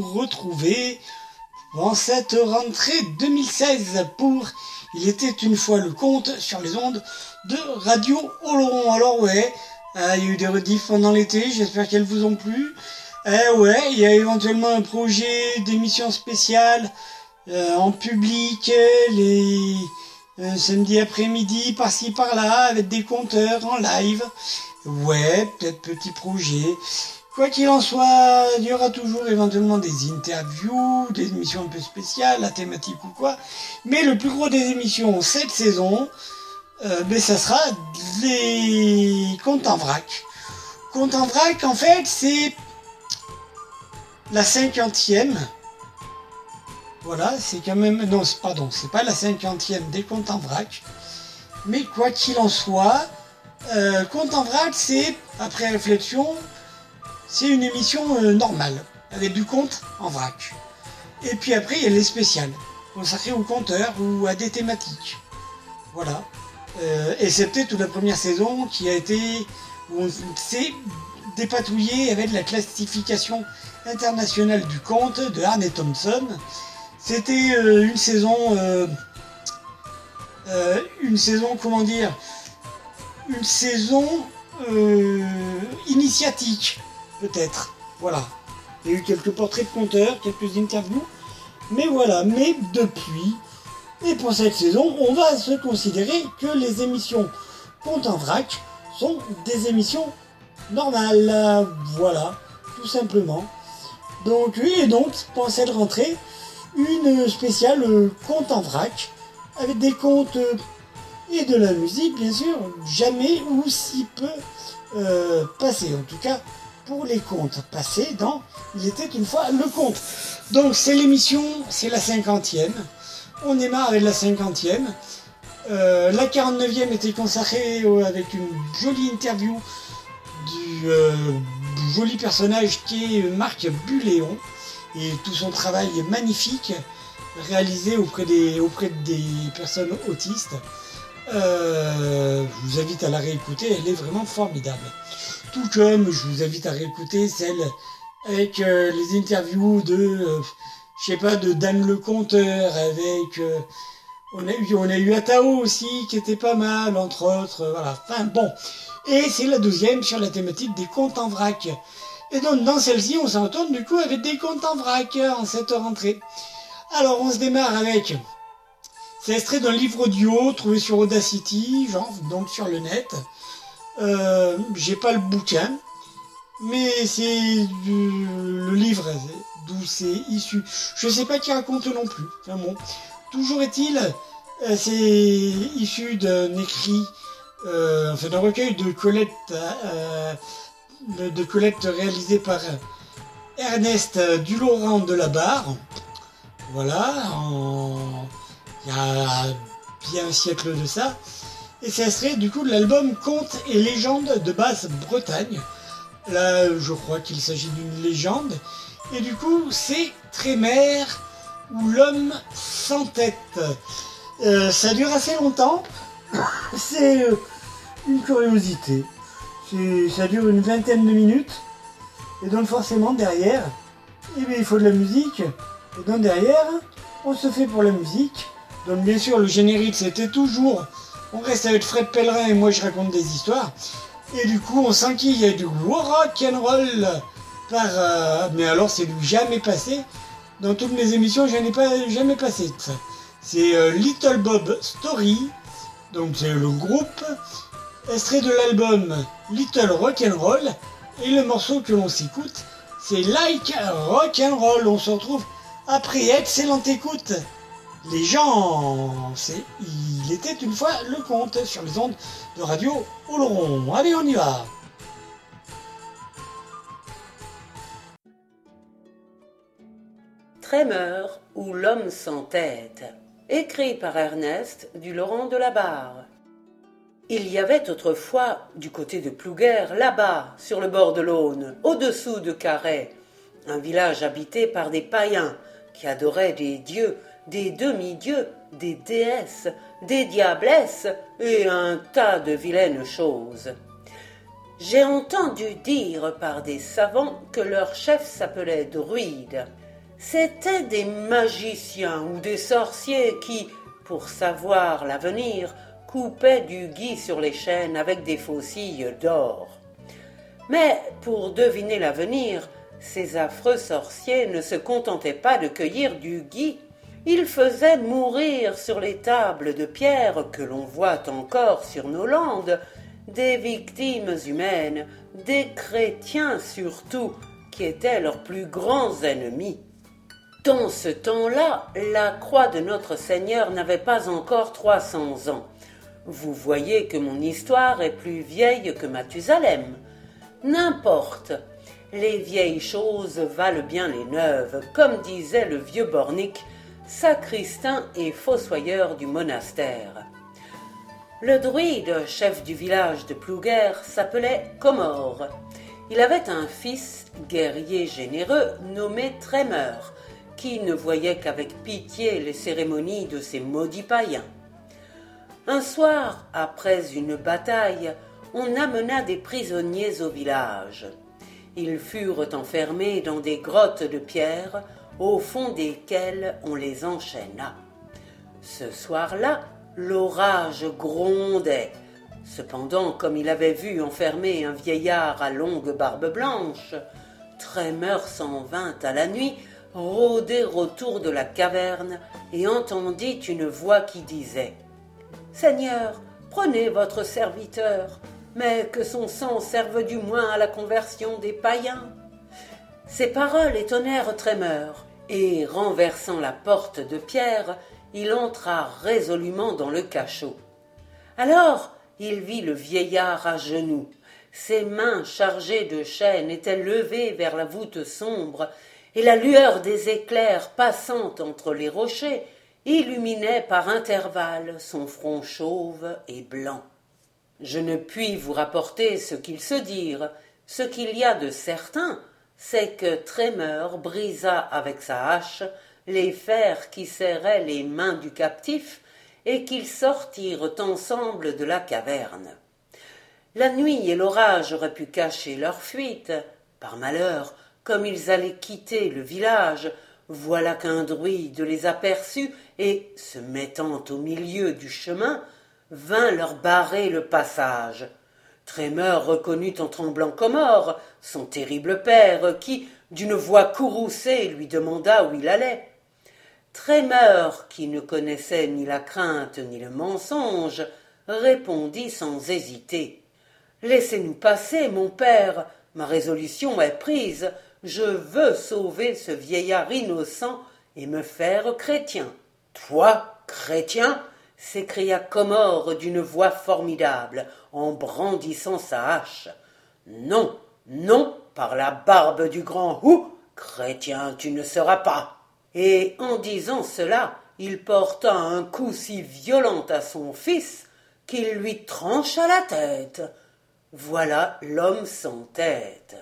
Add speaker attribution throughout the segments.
Speaker 1: retrouver en cette rentrée 2016 pour Il était une fois le compte sur les ondes de Radio Oloron. Alors ouais, euh, il y a eu des rediffs pendant l'été, j'espère qu'elles vous ont plu. Eh ouais, il y a éventuellement un projet d'émission spéciale euh, en public les euh, samedis après-midi par-ci par-là avec des compteurs en live. Ouais, peut-être petit projet. Quoi qu'il en soit, il y aura toujours éventuellement des interviews, des émissions un peu spéciales, la thématique ou quoi. Mais le plus gros des émissions cette saison, euh, ben, ça sera les comptes en vrac. Comptes en vrac, en fait, c'est la cinquantième. Voilà, c'est quand même... Non, pardon, c'est pas la cinquantième des comptes en vrac. Mais quoi qu'il en soit, euh, compte en vrac, c'est, après réflexion, c'est une émission euh, normale, avec du compte en vrac. Et puis après, il y a les spéciales, consacrées aux compteurs ou à des thématiques. Voilà. Euh, excepté toute la première saison qui a été où on s'est dépatouillé avec la classification internationale du compte de Arne Thompson. C'était euh, une saison, une saison, comment dire, une saison initiatique peut-être. Voilà. Il y a eu quelques portraits de compteurs, quelques interviews. Mais voilà, mais depuis, et pour cette saison, on va se considérer que les émissions Compte en vrac sont des émissions normales. Voilà, tout simplement. Donc et donc, pour cette rentrée, une spéciale Compte en vrac, avec des comptes et de la musique, bien sûr, jamais ou si peu euh, passé. En tout cas, pour les comptes passés dans Il était une fois le compte. Donc c'est l'émission, c'est la cinquantième. On démarre avec la cinquantième. Euh, la 49e était consacrée avec une jolie interview du euh, joli personnage qui est Marc Buléon et tout son travail magnifique réalisé auprès des, auprès des personnes autistes. Euh, je vous invite à la réécouter, elle est vraiment formidable. Tout comme je vous invite à réécouter celle avec les interviews de, je sais pas, de Dan le Conteur, avec on a eu, on a eu Atao aussi, qui était pas mal, entre autres, voilà. Enfin, bon. Et c'est la douzième sur la thématique des comptes en vrac. Et donc, dans celle-ci, on s'en retourne du coup avec des comptes en vrac en cette rentrée. Alors, on se démarre avec. C'est extrait d'un livre audio trouvé sur Audacity, genre, donc sur le net. Euh, j'ai pas le bouquin, mais c'est le livre d'où c'est issu. Je sais pas qui raconte non plus. Bon. Toujours est-il, euh, c'est issu d'un écrit, euh, enfin d'un recueil de Colette, euh, de Colette réalisé par Ernest Dulaurent de la Barre. Voilà, il y a bien un siècle de ça. Et ça serait du coup l'album Contes et légendes de Basse-Bretagne. Là, je crois qu'il s'agit d'une légende. Et du coup, c'est très mère ou l'homme sans tête. Euh, ça dure assez longtemps. C'est euh, une curiosité. Ça dure une vingtaine de minutes. Et donc forcément derrière, eh bien, il faut de la musique. Et donc derrière, on se fait pour la musique. Donc bien sûr le générique c'était toujours. On reste avec Fred Pellerin et moi je raconte des histoires. Et du coup on sent qu'il y a du rock and roll par. Euh, mais alors c'est du jamais passé dans toutes mes émissions, je n'ai pas jamais passé. C'est euh, Little Bob Story, donc c'est le groupe, extrait de l'album Little Rock and Roll, et le morceau que l'on s'écoute, c'est Like Rock and Roll. On se retrouve après excellente écoute. Les gens, c'est il était une fois le conte sur les ondes de radio Oloron. Allez, on y va.
Speaker 2: Tremeur ou L'homme sans tête, écrit par Ernest du Laurent de la Barre. Il y avait autrefois, du côté de Plouguer, là-bas, sur le bord de l'Aune, au-dessous de Carhaix, un village habité par des païens qui adoraient des dieux, des demi-dieux, des déesses, des diablesses et un tas de vilaines choses. J'ai entendu dire par des savants que leur chef s'appelait Druide c'étaient des magiciens ou des sorciers qui, pour savoir l'avenir, coupaient du gui sur les chaînes avec des faucilles d'or. Mais pour deviner l'avenir, ces affreux sorciers ne se contentaient pas de cueillir du gui, ils faisaient mourir sur les tables de pierre que l'on voit encore sur nos landes des victimes humaines, des chrétiens surtout, qui étaient leurs plus grands ennemis. Dans ce temps-là, la croix de notre Seigneur n'avait pas encore trois cents ans. Vous voyez que mon histoire est plus vieille que Mathusalem. N'importe. Les vieilles choses valent bien les neuves, comme disait le vieux Bornic, sacristain et fossoyeur du monastère. Le druide, chef du village de Plouguer, s'appelait Comore. Il avait un fils, guerrier généreux, nommé Trémeur, qui ne voyait qu'avec pitié les cérémonies de ces maudits païens. Un soir, après une bataille, on amena des prisonniers au village. Ils furent enfermés dans des grottes de pierre, au fond desquelles on les enchaîna. Ce soir-là, l'orage grondait. Cependant, comme il avait vu enfermer un vieillard à longue barbe blanche, Trémeur s'en vint à la nuit rôder autour de la caverne et entendit une voix qui disait Seigneur, prenez votre serviteur, mais que son sang serve du moins à la conversion des païens. Ces paroles étonnèrent Trémeur, et renversant la porte de pierre, il entra résolument dans le cachot. Alors il vit le vieillard à genoux. Ses mains chargées de chaînes étaient levées vers la voûte sombre, et la lueur des éclairs passant entre les rochers illuminait par intervalles son front chauve et blanc. Je ne puis vous rapporter ce qu'ils se dirent. Ce qu'il y a de certain, c'est que Trémeur brisa avec sa hache les fers qui serraient les mains du captif et qu'ils sortirent ensemble de la caverne. La nuit et l'orage auraient pu cacher leur fuite. Par malheur, comme ils allaient quitter le village, voilà qu'un druide les aperçut et, se mettant au milieu du chemin, vint leur barrer le passage. Trémeur reconnut en tremblant Comore, son terrible père, qui, d'une voix courroucée, lui demanda où il allait. Trémeur, qui ne connaissait ni la crainte ni le mensonge, répondit sans hésiter. Laissez-nous passer, mon père. Ma résolution est prise. Je veux sauver ce vieillard innocent et me faire chrétien. Toi, chrétien? S'écria Comore d'une voix formidable, en brandissant sa hache. Non, non, par la barbe du grand Hou, chrétien tu ne seras pas. Et en disant cela, il porta un coup si violent à son fils qu'il lui trancha la tête. Voilà l'homme sans tête.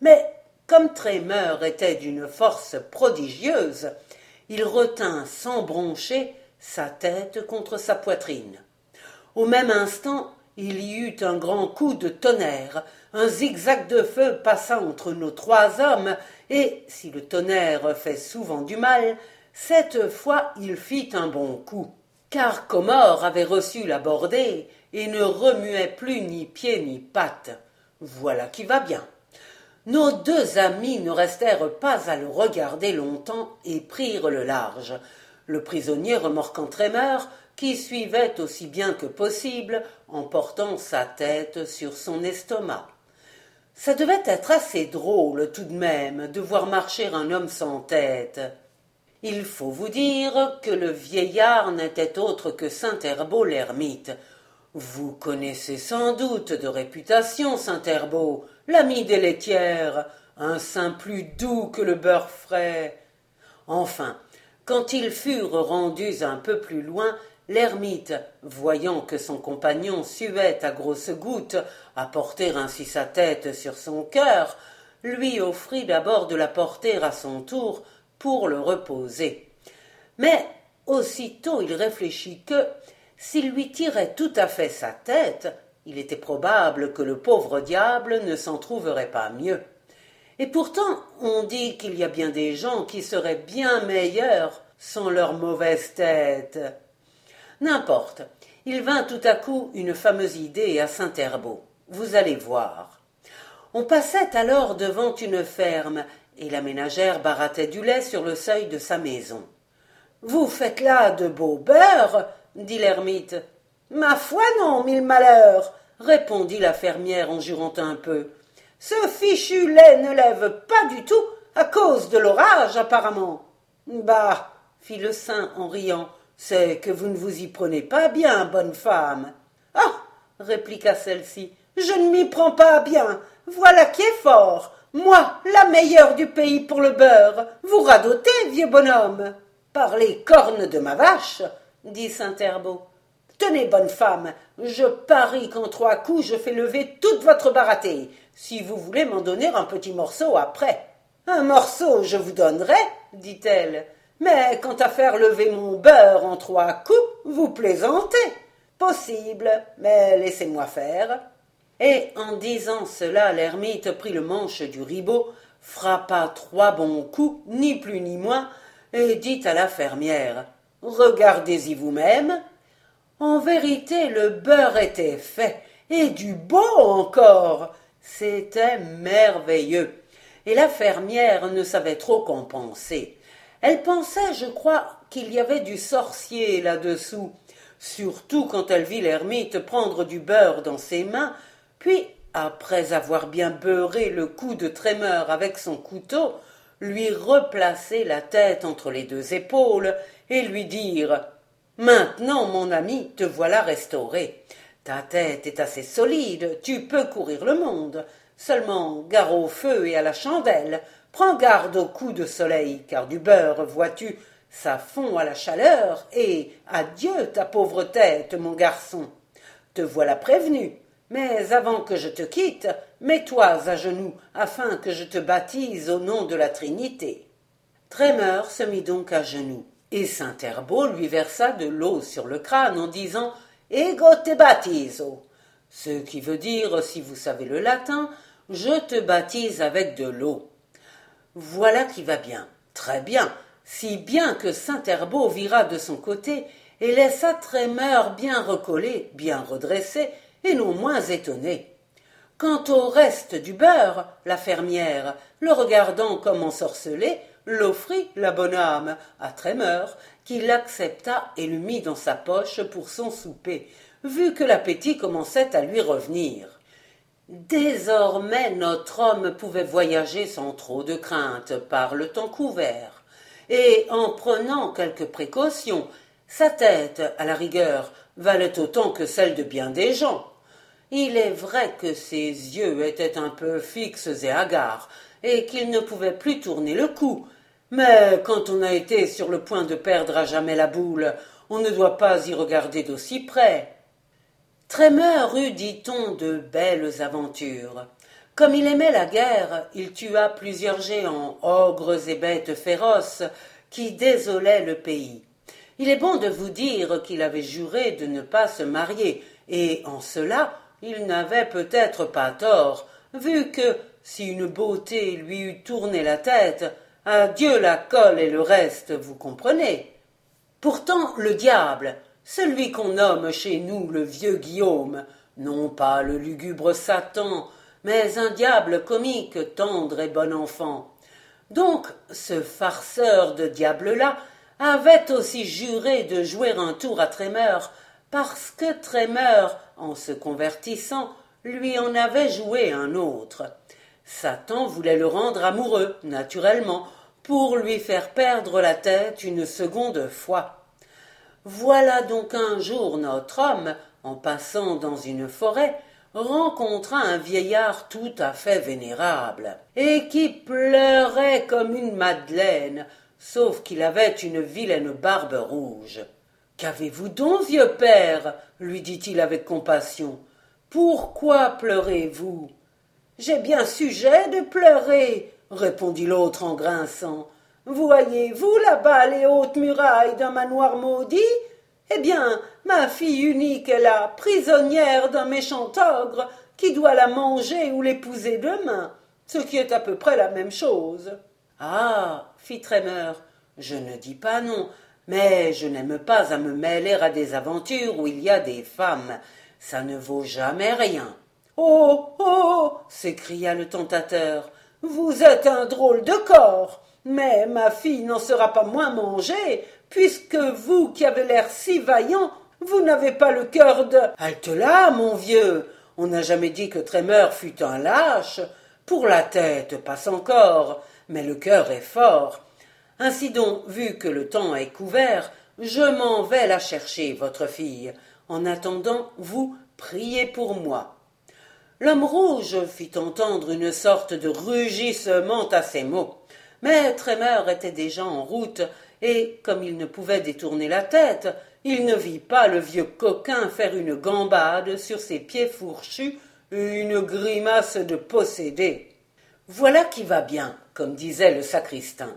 Speaker 2: Mais comme Trémeur était d'une force prodigieuse, il retint sans broncher sa tête contre sa poitrine. Au même instant, il y eut un grand coup de tonnerre, un zigzag de feu passa entre nos trois hommes, et, si le tonnerre fait souvent du mal, cette fois il fit un bon coup. Car Comore avait reçu la bordée et ne remuait plus ni pied ni patte. Voilà qui va bien. Nos deux amis ne restèrent pas à le regarder longtemps et prirent le large. Le prisonnier remorquant Trémeur, qui suivait aussi bien que possible en portant sa tête sur son estomac. Ça devait être assez drôle tout de même de voir marcher un homme sans tête. Il faut vous dire que le vieillard n'était autre que Saint Herbeau l'ermite. Vous connaissez sans doute de réputation Saint Herbeau, l'ami des laitières, un saint plus doux que le beurre frais. Enfin, quand ils furent rendus un peu plus loin, l'ermite, voyant que son compagnon suait à grosses gouttes à porter ainsi sa tête sur son cœur, lui offrit d'abord de la porter à son tour pour le reposer. Mais aussitôt il réfléchit que, s'il lui tirait tout à fait sa tête, il était probable que le pauvre diable ne s'en trouverait pas mieux. Et pourtant, on dit qu'il y a bien des gens qui seraient bien meilleurs sans leur mauvaise tête. N'importe. Il vint tout à coup une fameuse idée à Saint-Herbeau. Vous allez voir. On passait alors devant une ferme, et la ménagère barattait du lait sur le seuil de sa maison. Vous faites là de beaux beurres dit l'ermite. Ma foi non, mille malheurs répondit la fermière en jurant un peu. Ce fichu lait ne lève pas du tout à cause de l'orage, apparemment. Bah, fit le saint en riant, c'est que vous ne vous y prenez pas bien, bonne femme. Ah répliqua celle-ci, je ne m'y prends pas bien. Voilà qui est fort. Moi, la meilleure du pays pour le beurre. Vous radotez, vieux bonhomme. Par les cornes de ma vache, dit Saint Herbeau. Tenez, bonne femme, je parie qu'en trois coups je fais lever toute votre baratée, si vous voulez m'en donner un petit morceau après. Un morceau je vous donnerai, dit-elle, mais quant à faire lever mon beurre en trois coups, vous plaisantez. Possible, mais laissez-moi faire. Et en disant cela, l'ermite prit le manche du ribot, frappa trois bons coups, ni plus ni moins, et dit à la fermière Regardez-y vous-même. En vérité, le beurre était fait, et du beau encore. C'était merveilleux. Et la fermière ne savait trop qu'en penser. Elle pensait, je crois, qu'il y avait du sorcier là-dessous, surtout quand elle vit l'ermite prendre du beurre dans ses mains, puis, après avoir bien beurré le cou de Trémeur avec son couteau, lui replacer la tête entre les deux épaules et lui dire Maintenant, mon ami, te voilà restauré. Ta tête est assez solide, tu peux courir le monde. Seulement, gare au feu et à la chandelle, prends garde au coup de soleil, car du beurre, vois-tu, Ça fond à la chaleur, et adieu ta pauvre tête, mon garçon. Te voilà prévenu. Mais avant que je te quitte, mets-toi à genoux, afin que je te baptise au nom de la Trinité. Trémeur se mit donc à genoux, et saint Herbeau lui versa de l'eau sur le crâne en disant Ego te baptizo ce qui veut dire, si vous savez le latin, je te baptise avec de l'eau. Voilà qui va bien, très bien, si bien que saint Herbeau vira de son côté et laissa Trémeur bien recollé, bien redressé, et non moins étonné. Quant au reste du beurre, la fermière, le regardant comme ensorcelé, l'offrit, la bonne âme, à Trémeur, qui l'accepta et le mit dans sa poche pour son souper, vu que l'appétit commençait à lui revenir. Désormais notre homme pouvait voyager sans trop de crainte par le temps couvert, et en prenant quelques précautions, sa tête, à la rigueur, valait autant que celle de bien des gens. Il est vrai que ses yeux étaient un peu fixes et hagards, et qu'il ne pouvait plus tourner le cou, mais quand on a été sur le point de perdre à jamais la boule, on ne doit pas y regarder d'aussi près. Trémeur eut, dit-on, de belles aventures. Comme il aimait la guerre, il tua plusieurs géants, ogres et bêtes féroces, qui désolaient le pays. Il est bon de vous dire qu'il avait juré de ne pas se marier, et en cela il n'avait peut-être pas tort, vu que, si une beauté lui eût tourné la tête, adieu la colle et le reste, vous comprenez. Pourtant le diable, celui qu'on nomme chez nous le vieux Guillaume, non pas le lugubre Satan, mais un diable comique, tendre et bon enfant. Donc ce farceur de diable-là avait aussi juré de jouer un tour à Trémeur, parce que Trémeur, en se convertissant, lui en avait joué un autre. Satan voulait le rendre amoureux, naturellement, pour lui faire perdre la tête une seconde fois. Voilà donc un jour notre homme, en passant dans une forêt, rencontra un vieillard tout à fait vénérable, et qui pleurait comme une madeleine, sauf qu'il avait une vilaine barbe rouge. Qu'avez-vous donc, vieux père? lui dit-il avec compassion. Pourquoi pleurez-vous J'ai bien sujet de pleurer, répondit l'autre en grinçant. Voyez-vous là-bas les hautes murailles d'un manoir maudit? Eh bien, ma fille unique est là, prisonnière d'un méchant ogre qui doit la manger ou l'épouser demain, ce qui est à peu près la même chose. Ah, fit Trémeur, je ne dis pas non, mais je n'aime pas à me mêler à des aventures où il y a des femmes. Ça ne vaut jamais rien. Oh. Oh. s'écria le tentateur. Vous êtes un drôle de corps. Mais ma fille n'en sera pas moins mangée, puisque vous qui avez l'air si vaillant, vous n'avez pas le cœur de. Halte là, mon vieux. On n'a jamais dit que Trémeur fût un lâche. Pour la tête, passe encore, mais le cœur est fort. Ainsi donc, vu que le temps est couvert, je m'en vais la chercher, votre fille. En attendant, vous priez pour moi. L'homme rouge fit entendre une sorte de rugissement à ces mots. Mais Trémeur était déjà en route, et, comme il ne pouvait détourner la tête, il ne vit pas le vieux coquin faire une gambade sur ses pieds fourchus, une grimace de possédé. Voilà qui va bien, comme disait le sacristain.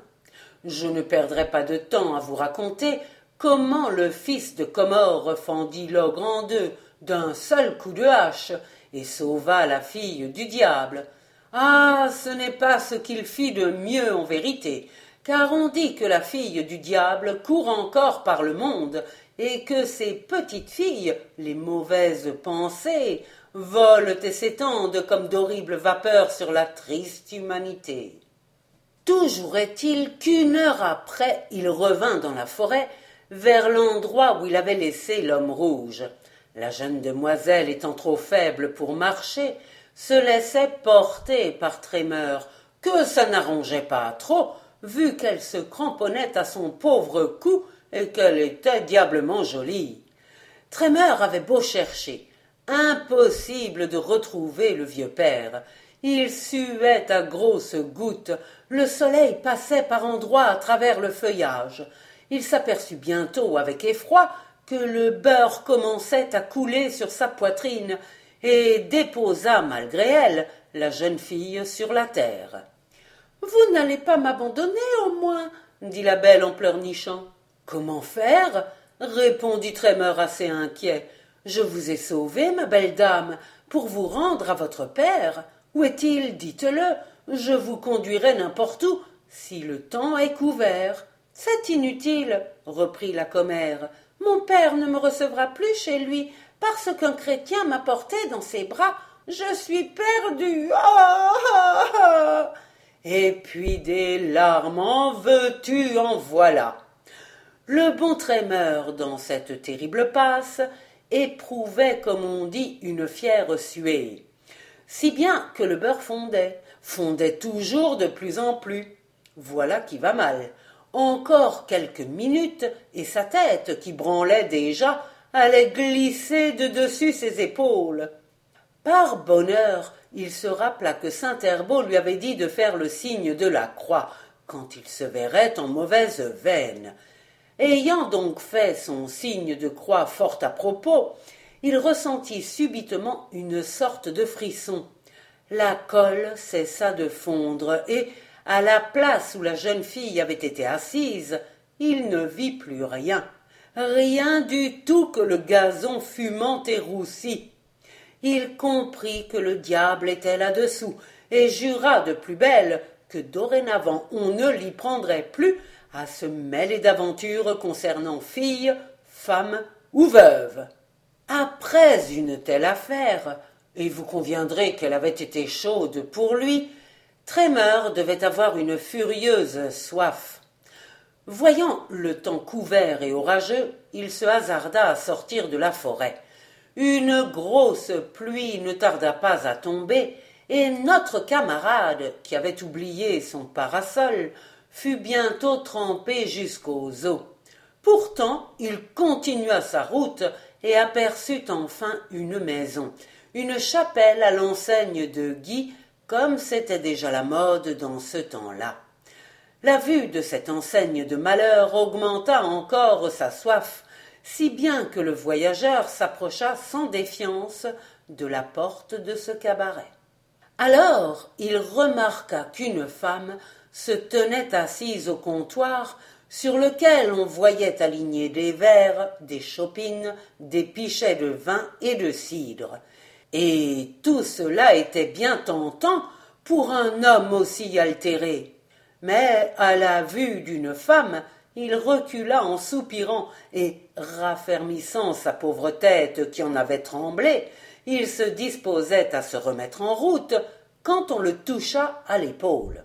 Speaker 2: Je ne perdrai pas de temps à vous raconter comment le fils de Comore fendit l'ogre en deux d'un seul coup de hache et sauva la fille du diable, ah. Ce n'est pas ce qu'il fit de mieux en vérité, car on dit que la fille du diable court encore par le monde, et que ses petites filles, les mauvaises pensées, volent et s'étendent comme d'horribles vapeurs sur la triste humanité. Toujours est-il qu'une heure après il revint dans la forêt, vers l'endroit où il avait laissé l'homme rouge. La jeune demoiselle étant trop faible pour marcher, se laissait porter par Trémeur, que ça n'arrangeait pas trop, vu qu'elle se cramponnait à son pauvre cou et qu'elle était diablement jolie. Trémeur avait beau chercher, impossible de retrouver le vieux père. Il suait à grosses gouttes, le soleil passait par endroits à travers le feuillage, il s'aperçut bientôt avec effroi que le beurre commençait à couler sur sa poitrine, et déposa malgré elle la jeune fille sur la terre. Vous n'allez pas m'abandonner au moins, dit la belle en pleurnichant. Comment faire? répondit Trémeur assez inquiet. Je vous ai sauvée, ma belle dame, pour vous rendre à votre père. Où est-il? Dites-le. Je vous conduirai n'importe où, si le temps est couvert. C'est inutile, reprit la commère. Mon père ne me recevra plus chez lui, parce qu'un chrétien m'a porté dans ses bras. Je suis perdue. Ah, ah, ah. Et puis des larmes en veux-tu, en voilà. Le bon Trémeur, dans cette terrible passe, éprouvait, comme on dit, une fière suée. Si bien que le beurre fondait, fondait toujours de plus en plus. Voilà qui va mal. Encore quelques minutes, et sa tête, qui branlait déjà, allait glisser de dessus ses épaules. Par bonheur, il se rappela que saint Herbeau lui avait dit de faire le signe de la croix quand il se verrait en mauvaise veine. Ayant donc fait son signe de croix fort à propos, il ressentit subitement une sorte de frisson. La colle cessa de fondre, et, à la place où la jeune fille avait été assise, il ne vit plus rien. Rien du tout que le gazon fumant et roussi. Il comprit que le diable était là-dessous, et jura de plus belle que dorénavant on ne l'y prendrait plus à se mêler d'aventures concernant filles, femmes ou veuves. Après une telle affaire, et vous conviendrez qu'elle avait été chaude pour lui, Trémeur devait avoir une furieuse soif. Voyant le temps couvert et orageux, il se hasarda à sortir de la forêt. Une grosse pluie ne tarda pas à tomber, et notre camarade, qui avait oublié son parasol, fut bientôt trempé jusqu'aux os. Pourtant, il continua sa route et aperçut enfin une maison, une chapelle à l'enseigne de Guy, comme c'était déjà la mode dans ce temps-là. La vue de cette enseigne de malheur augmenta encore sa soif, si bien que le voyageur s'approcha sans défiance de la porte de ce cabaret. Alors il remarqua qu'une femme se tenait assise au comptoir sur lequel on voyait aligner des verres, des chopines, des pichets de vin et de cidre. Et tout cela était bien tentant pour un homme aussi altéré. Mais à la vue d'une femme, il recula en soupirant et, raffermissant sa pauvre tête qui en avait tremblé, il se disposait à se remettre en route quand on le toucha à l'épaule.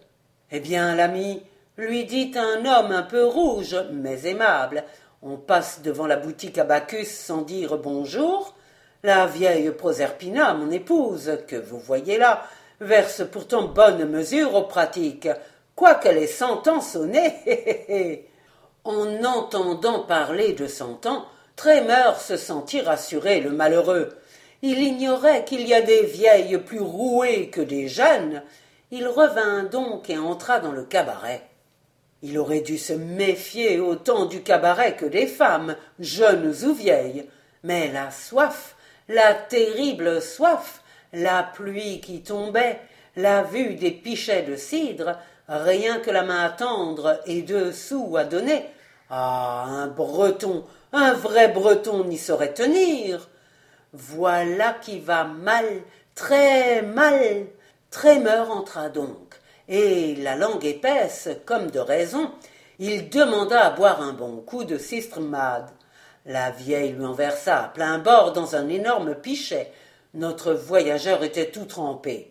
Speaker 2: Eh bien, l'ami, lui dit un homme un peu rouge, mais aimable. On passe devant la boutique à Bacchus sans dire bonjour. La vieille Proserpina, mon épouse, que vous voyez là, verse pourtant bonne mesure aux pratiques, quoiqu'elle ait cent ans sonné. en entendant parler de cent ans, Trémeur se sentit rassuré, le malheureux. Il ignorait qu'il y a des vieilles plus rouées que des jeunes, il revint donc et entra dans le cabaret. Il aurait dû se méfier autant du cabaret que des femmes, jeunes ou vieilles. Mais la soif, la terrible soif, la pluie qui tombait, la vue des pichets de cidre, rien que la main à tendre et deux sous à donner. Ah. Un breton, un vrai breton n'y saurait tenir. Voilà qui va mal, très mal. Trémeur entra donc, et, la langue épaisse, comme de raison, il demanda à boire un bon coup de cistremade. La vieille lui en versa à plein bord dans un énorme pichet. Notre voyageur était tout trempé.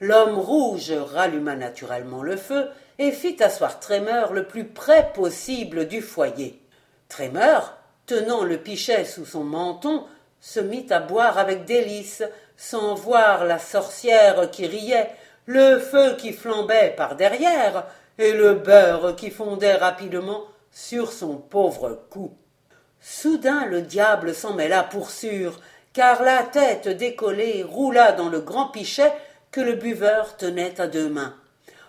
Speaker 2: L'homme rouge ralluma naturellement le feu et fit asseoir Trémeur le plus près possible du foyer. Trémeur, tenant le pichet sous son menton, se mit à boire avec délice, sans voir la sorcière qui riait, le feu qui flambait par derrière, et le beurre qui fondait rapidement sur son pauvre cou. Soudain le diable s'en mêla pour sûr, car la tête décollée roula dans le grand pichet que le buveur tenait à deux mains.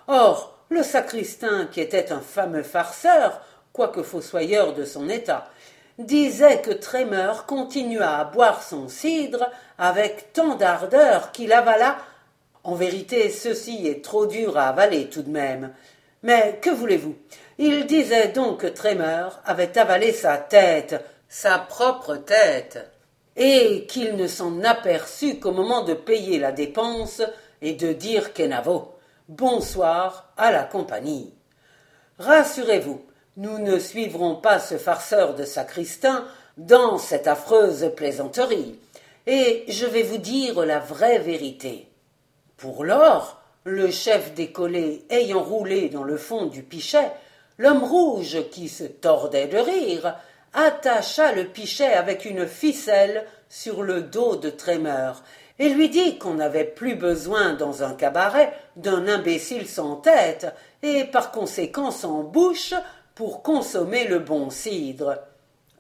Speaker 2: Or, le sacristain, qui était un fameux farceur, quoique fossoyeur de son état, disait que Trémeur continua à boire son cidre avec tant d'ardeur qu'il avala. En vérité, ceci est trop dur à avaler tout de même. Mais que voulez-vous? Il disait donc que Trémeur avait avalé sa tête, sa propre tête, et qu'il ne s'en aperçut qu'au moment de payer la dépense et de dire Kenavo. Bonsoir à la compagnie. Rassurez-vous, nous ne suivrons pas ce farceur de sacristain dans cette affreuse plaisanterie, et je vais vous dire la vraie vérité. Pour lors, le chef décollé ayant roulé dans le fond du pichet, l'homme rouge, qui se tordait de rire, attacha le pichet avec une ficelle sur le dos de Trémeur, et lui dit qu'on n'avait plus besoin dans un cabaret d'un imbécile sans tête, et par conséquent sans bouche, pour consommer le bon cidre.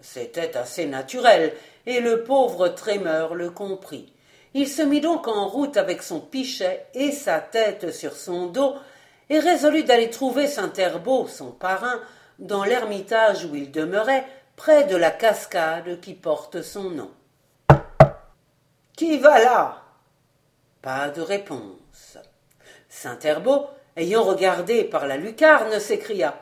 Speaker 2: C'était assez naturel, et le pauvre Trémeur le comprit. Il se mit donc en route avec son pichet et sa tête sur son dos, et résolut d'aller trouver Saint Herbeau, son parrain, dans l'ermitage où il demeurait, près de la cascade qui porte son nom. Qui va là? Pas de réponse. Saint Herbeau, ayant regardé par la lucarne, s'écria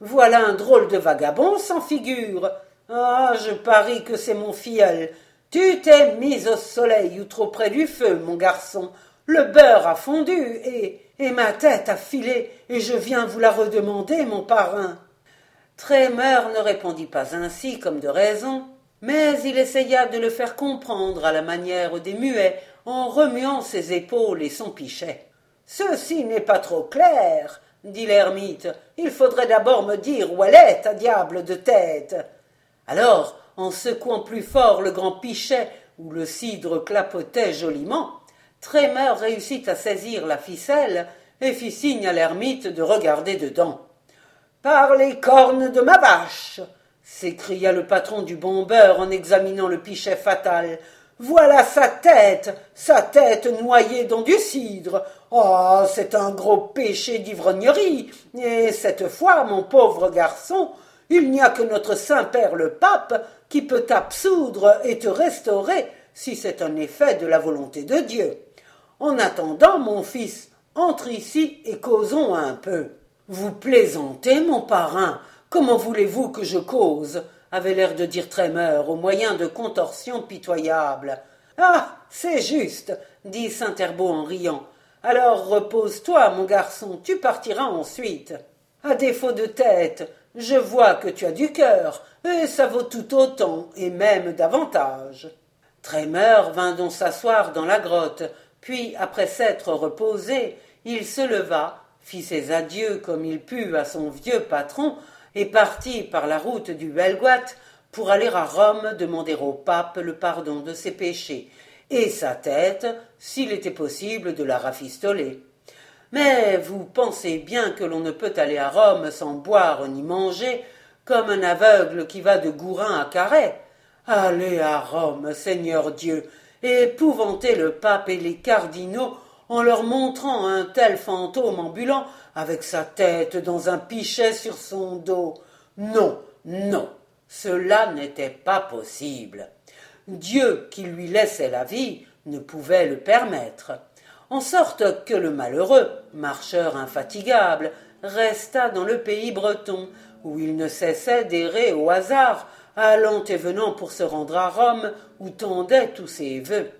Speaker 2: voilà un drôle de vagabond sans figure. Ah, je parie que c'est mon filleul. Tu t'es mis au soleil ou trop près du feu, mon garçon. Le beurre a fondu et, et ma tête a filé, et je viens vous la redemander, mon parrain. Trémeur ne répondit pas ainsi comme de raison, mais il essaya de le faire comprendre à la manière des muets en remuant ses épaules et son pichet. Ceci n'est pas trop clair dit l'ermite, il faudrait d'abord me dire où elle est, ta diable de tête. Alors, en secouant plus fort le grand pichet où le cidre clapotait joliment, Trémeur réussit à saisir la ficelle et fit signe à l'ermite de regarder dedans. Par les cornes de ma vache s'écria le patron du bombeur en examinant le pichet fatal. Voilà sa tête, sa tête noyée dans du cidre. Oh, c'est un gros péché d'ivrognerie. Et cette fois, mon pauvre garçon, il n'y a que notre Saint-Père le Pape qui peut t'absoudre et te restaurer si c'est un effet de la volonté de Dieu. En attendant, mon fils, entre ici et causons un peu. Vous plaisantez, mon parrain. Comment voulez-vous que je cause avait l'air de dire Trémeur au moyen de contorsions pitoyables. Ah. C'est juste, dit Saint Herbeau en riant. Alors repose-toi, mon garçon, tu partiras ensuite. À défaut de tête, je vois que tu as du cœur, et ça vaut tout autant, et même davantage. Trémeur vint donc s'asseoir dans la grotte, puis, après s'être reposé, il se leva, fit ses adieux comme il put à son vieux patron, et partit par la route du Belgoat pour aller à Rome demander au pape le pardon de ses péchés, et sa tête, s'il était possible de la rafistoler. Mais vous pensez bien que l'on ne peut aller à Rome sans boire ni manger, comme un aveugle qui va de Gourin à Carhaix. Allez à Rome, Seigneur Dieu, et épouvantez le pape et les cardinaux en leur montrant un tel fantôme ambulant avec sa tête dans un pichet sur son dos. Non, non, cela n'était pas possible. Dieu, qui lui laissait la vie, ne pouvait le permettre. En sorte que le malheureux, marcheur infatigable, resta dans le pays breton, où il ne cessait d'errer au hasard, allant et venant pour se rendre à Rome, où tendaient tous ses vœux.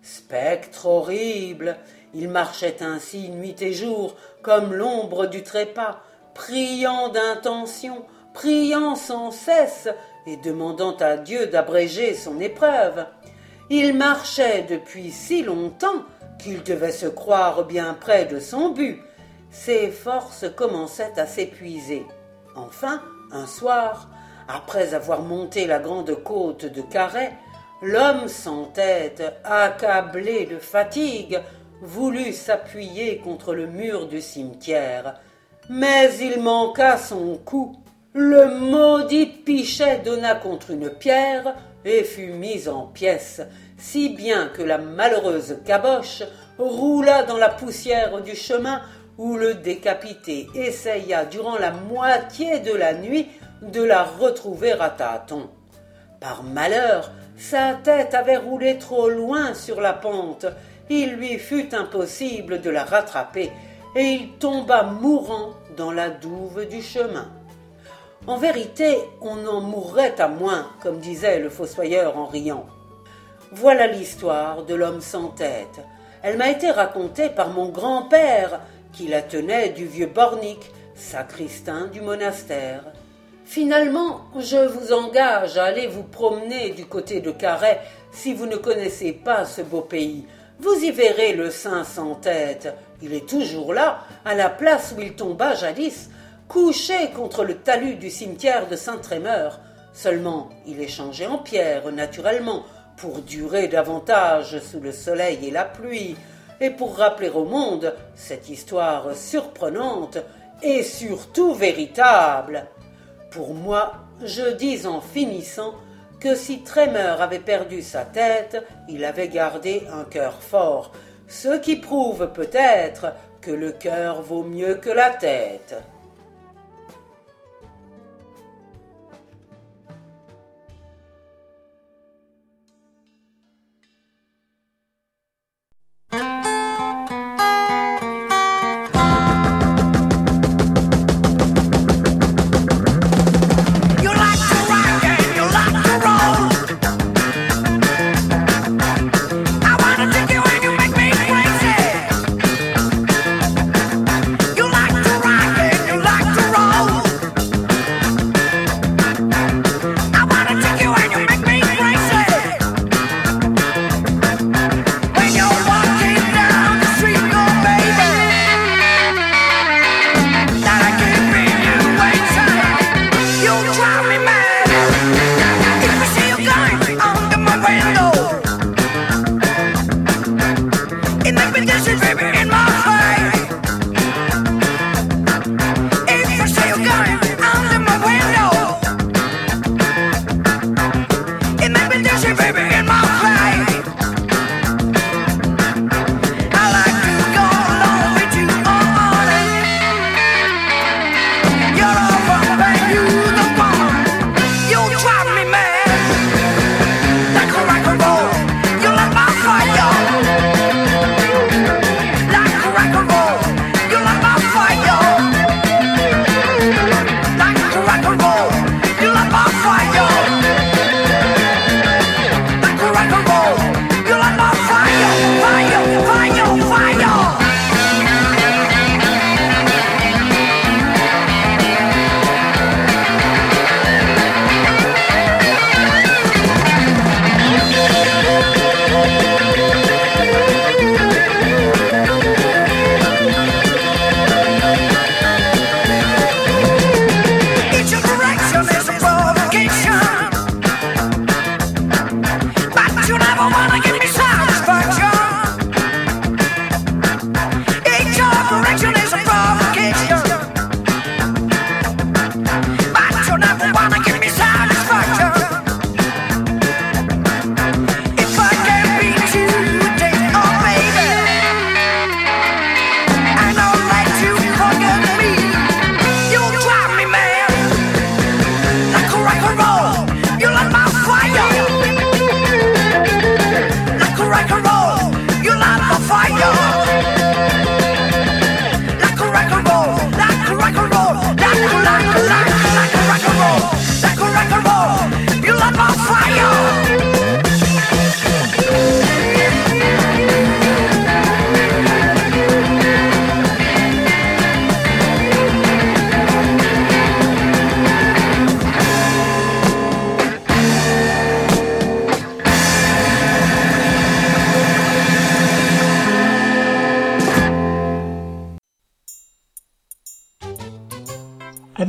Speaker 2: Spectre horrible, il marchait ainsi nuit et jour, comme l'ombre du trépas, priant d'intention, priant sans cesse, et demandant à Dieu d'abréger son épreuve. Il marchait depuis si longtemps qu'il devait se croire bien près de son but. Ses forces commençaient à s'épuiser. Enfin, un soir, après avoir monté la grande côte de Carhaix, l'homme sans tête, accablé de fatigue, voulut s'appuyer contre le mur du cimetière. Mais il manqua son coup le maudit pichet donna contre une pierre et fut mis en pièces, si bien que la malheureuse caboche roula dans la poussière du chemin où le décapité essaya durant la moitié de la nuit
Speaker 3: de la retrouver à tâtons. Par malheur, sa tête avait roulé trop loin sur la pente, il lui fut impossible de la rattraper, et il tomba mourant dans la douve du chemin. En vérité, on en mourrait à moins, comme disait le fossoyeur en riant. Voilà l'histoire de l'homme sans tête. Elle m'a été racontée par mon grand-père, qui la tenait du vieux Bornic, sacristain du monastère. Finalement, je vous engage à aller vous promener du côté de Carhaix si vous ne connaissez pas ce beau pays. Vous y verrez le saint sans tête. Il est toujours là, à la place où il tomba jadis, couché contre le talus du cimetière de Saint-Trémeur. Seulement, il est changé en pierre, naturellement, pour durer davantage sous le soleil et la pluie, et pour rappeler au monde cette histoire surprenante et surtout véritable. Pour moi, je dis en finissant que si Trémeur avait perdu sa tête, il avait gardé un cœur fort, ce qui prouve peut-être que le cœur vaut mieux que la tête.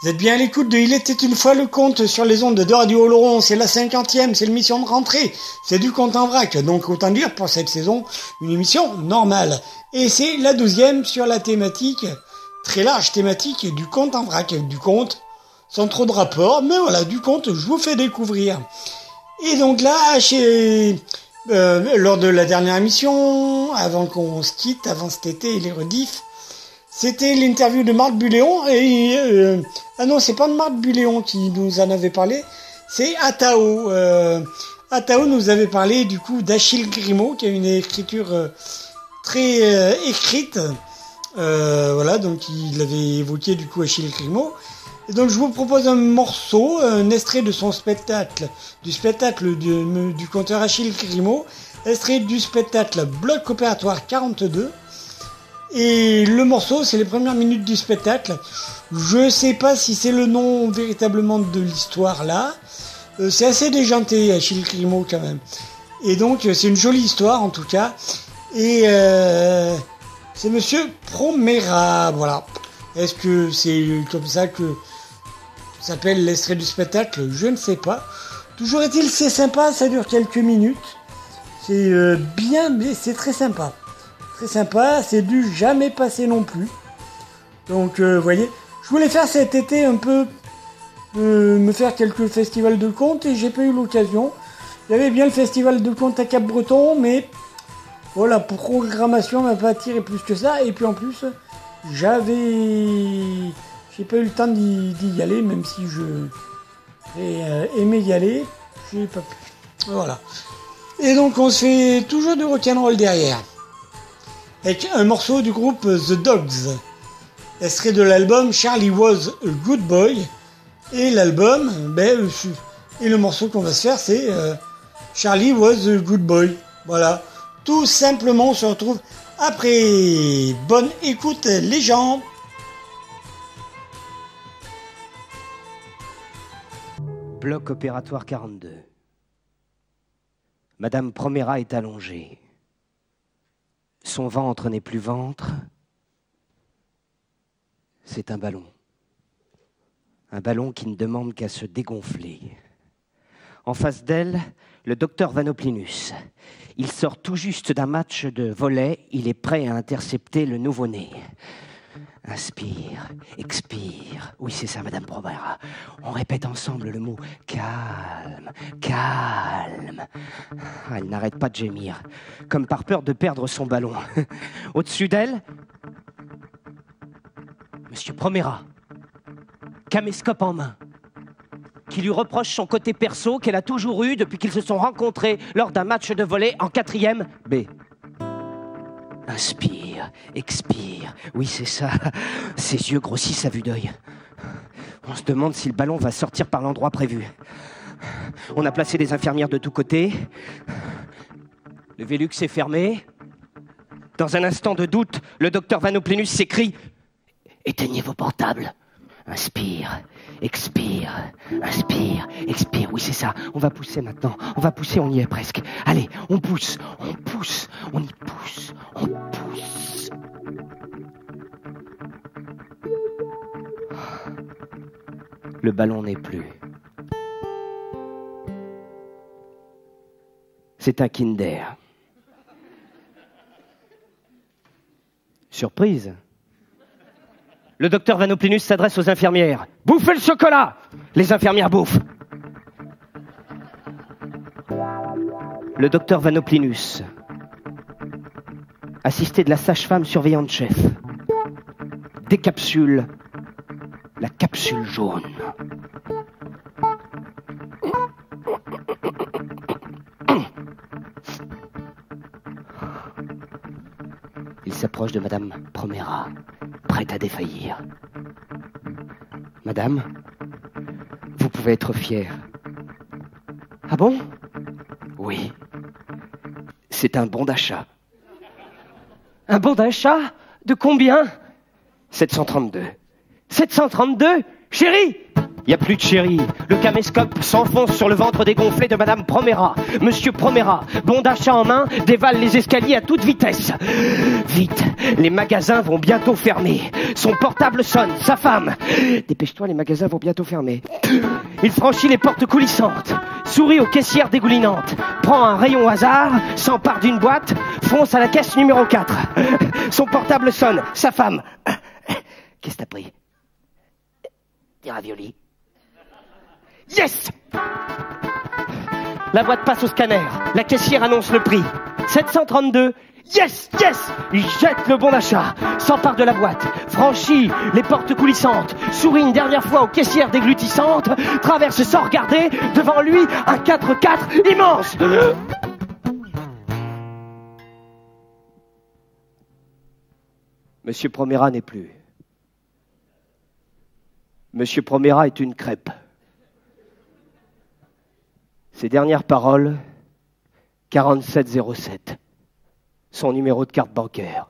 Speaker 1: Vous êtes bien à l'écoute de Il était une fois le compte sur les ondes de Radio Oloron, c'est la cinquantième, c'est l'émission de rentrée, c'est du compte en vrac, donc autant dire pour cette saison une émission normale. Et c'est la douzième sur la thématique, très large thématique du compte en vrac, du compte sans trop de rapport, mais voilà, du compte je vous fais découvrir. Et donc là, chez, euh, lors de la dernière émission, avant qu'on se quitte, avant cet été et les rediffs, c'était l'interview de Marc Buléon et euh, ah non c'est pas Marc Buléon qui nous en avait parlé, c'est Atao. Euh, Atao nous avait parlé du coup d'Achille Grimaud qui a une écriture euh, très euh, écrite. Voilà donc il avait évoqué du coup Achille Grimaud. Et donc je vous propose un morceau, un extrait de son spectacle, du spectacle du, du conteur Achille Grimaud, extrait du spectacle Bloc opératoire 42. Et le morceau, c'est les premières minutes du spectacle. Je sais pas si c'est le nom véritablement de l'histoire là. Euh, c'est assez déjanté, Achille Grimaud quand même. Et donc, euh, c'est une jolie histoire en tout cas. Et euh, c'est Monsieur Promera, voilà. Est-ce que c'est comme ça que s'appelle l'extrait du spectacle? Je ne sais pas. Toujours est-il, c'est sympa, ça dure quelques minutes. C'est bien, mais c'est très sympa très sympa, c'est du jamais passé non plus. Donc, vous voyez, je voulais faire cet été un peu euh, me faire quelques festivals de contes et j'ai pas eu l'occasion. Il y avait bien le festival de contes à Cap-Breton, mais voilà, pour programmation, m'a pas attiré plus que ça. Et puis en plus, j'avais, j'ai pas eu le temps d'y d'y aller, même si je j'ai euh, aimé y aller, j'ai pas pu. Voilà. Et donc on se fait toujours du rock'n'roll derrière avec un morceau du groupe The Dogs, extrait de l'album Charlie Was a Good Boy. Et l'album, ben, euh, et le morceau qu'on va se faire, c'est euh, Charlie Was a Good Boy. Voilà. Tout simplement, on se retrouve après. Bonne écoute, les gens.
Speaker 4: Bloc opératoire 42. Madame Promera est allongée. Son ventre n'est plus ventre, c'est un ballon. Un ballon qui ne demande qu'à se dégonfler. En face d'elle, le docteur Vanoplinus. Il sort tout juste d'un match de volet, il est prêt à intercepter le nouveau-né. Inspire, expire. Oui, c'est ça, Madame Provera. On répète ensemble le mot calme, calme. Ah, elle n'arrête pas de gémir, comme par peur de perdre son ballon. Au-dessus d'elle, Monsieur Promera, caméscope en main, qui lui reproche son côté perso qu'elle a toujours eu depuis qu'ils se sont rencontrés lors d'un match de volley en quatrième B. Inspire, expire. Oui, c'est ça. Ses yeux grossissent à vue d'œil. On se demande si le ballon va sortir par l'endroit prévu. On a placé des infirmières de tous côtés. Le Vélux est fermé. Dans un instant de doute, le docteur Vanoplinus s'écrie Éteignez vos portables. Inspire, expire, inspire, expire. Oui, c'est ça. On va pousser maintenant. On va pousser, on y est presque. Allez, on pousse, on pousse, on y pousse, on pousse. Le ballon n'est plus. C'est un Kinder. Surprise. Le docteur Vanoplinus s'adresse aux infirmières. Bouffez le chocolat Les infirmières bouffent. Le docteur Vanoplinus, assisté de la sage-femme surveillante chef, décapsule la capsule jaune. Il s'approche de Madame Promera, prête à défaillir. Madame, vous pouvez être fière. Ah bon? Oui. C'est un bon d'achat. Un bon d'achat? De combien? 732. 732 Chérie n'y a plus de chérie. Le caméscope s'enfonce sur le ventre dégonflé de Madame Promera. Monsieur Promera, bon d'achat en main, dévale les escaliers à toute vitesse. Vite, les magasins vont bientôt fermer. Son portable sonne, sa femme. Dépêche-toi, les magasins vont bientôt fermer. Il franchit les portes coulissantes, sourit aux caissières dégoulinantes, prend un rayon au hasard, s'empare d'une boîte, fonce à la caisse numéro 4. Son portable sonne, sa femme. Qu'est-ce que t'as pris? Des raviolis. Yes La boîte passe au scanner. La caissière annonce le prix. 732. Yes, yes Il jette le bon d'achat, s'empare de la boîte, franchit les portes coulissantes, sourit une dernière fois aux caissières déglutissantes, traverse sans regarder, devant lui un 4x4 immense Monsieur Promera n'est plus. Monsieur Promera est une crêpe. Ses dernières paroles, 4707, son numéro de carte bancaire.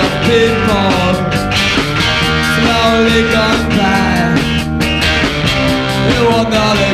Speaker 5: of people slowly gone by. You are not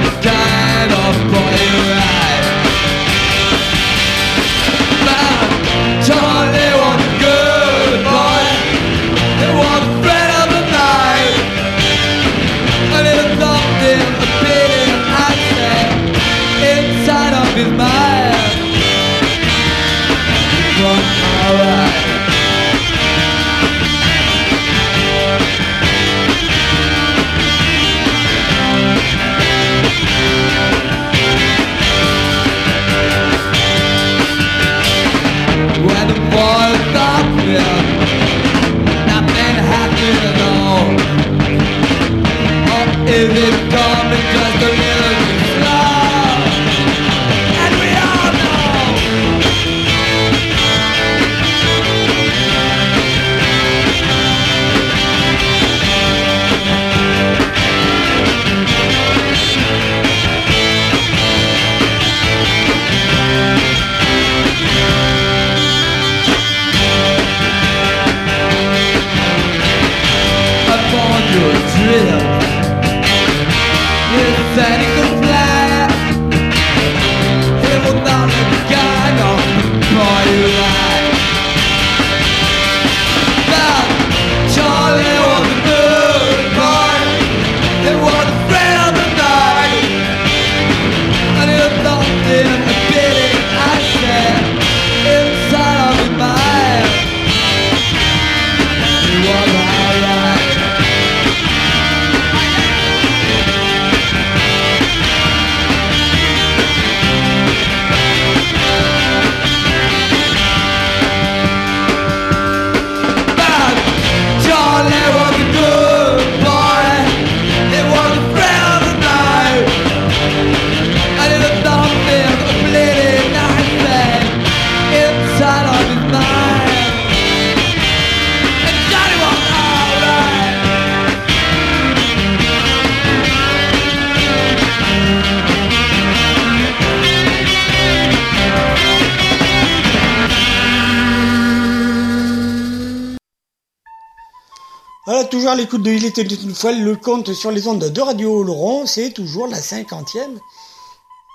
Speaker 1: l'écoute de Il était une fois le compte sur les ondes de Radio Laurent, c'est toujours la cinquantième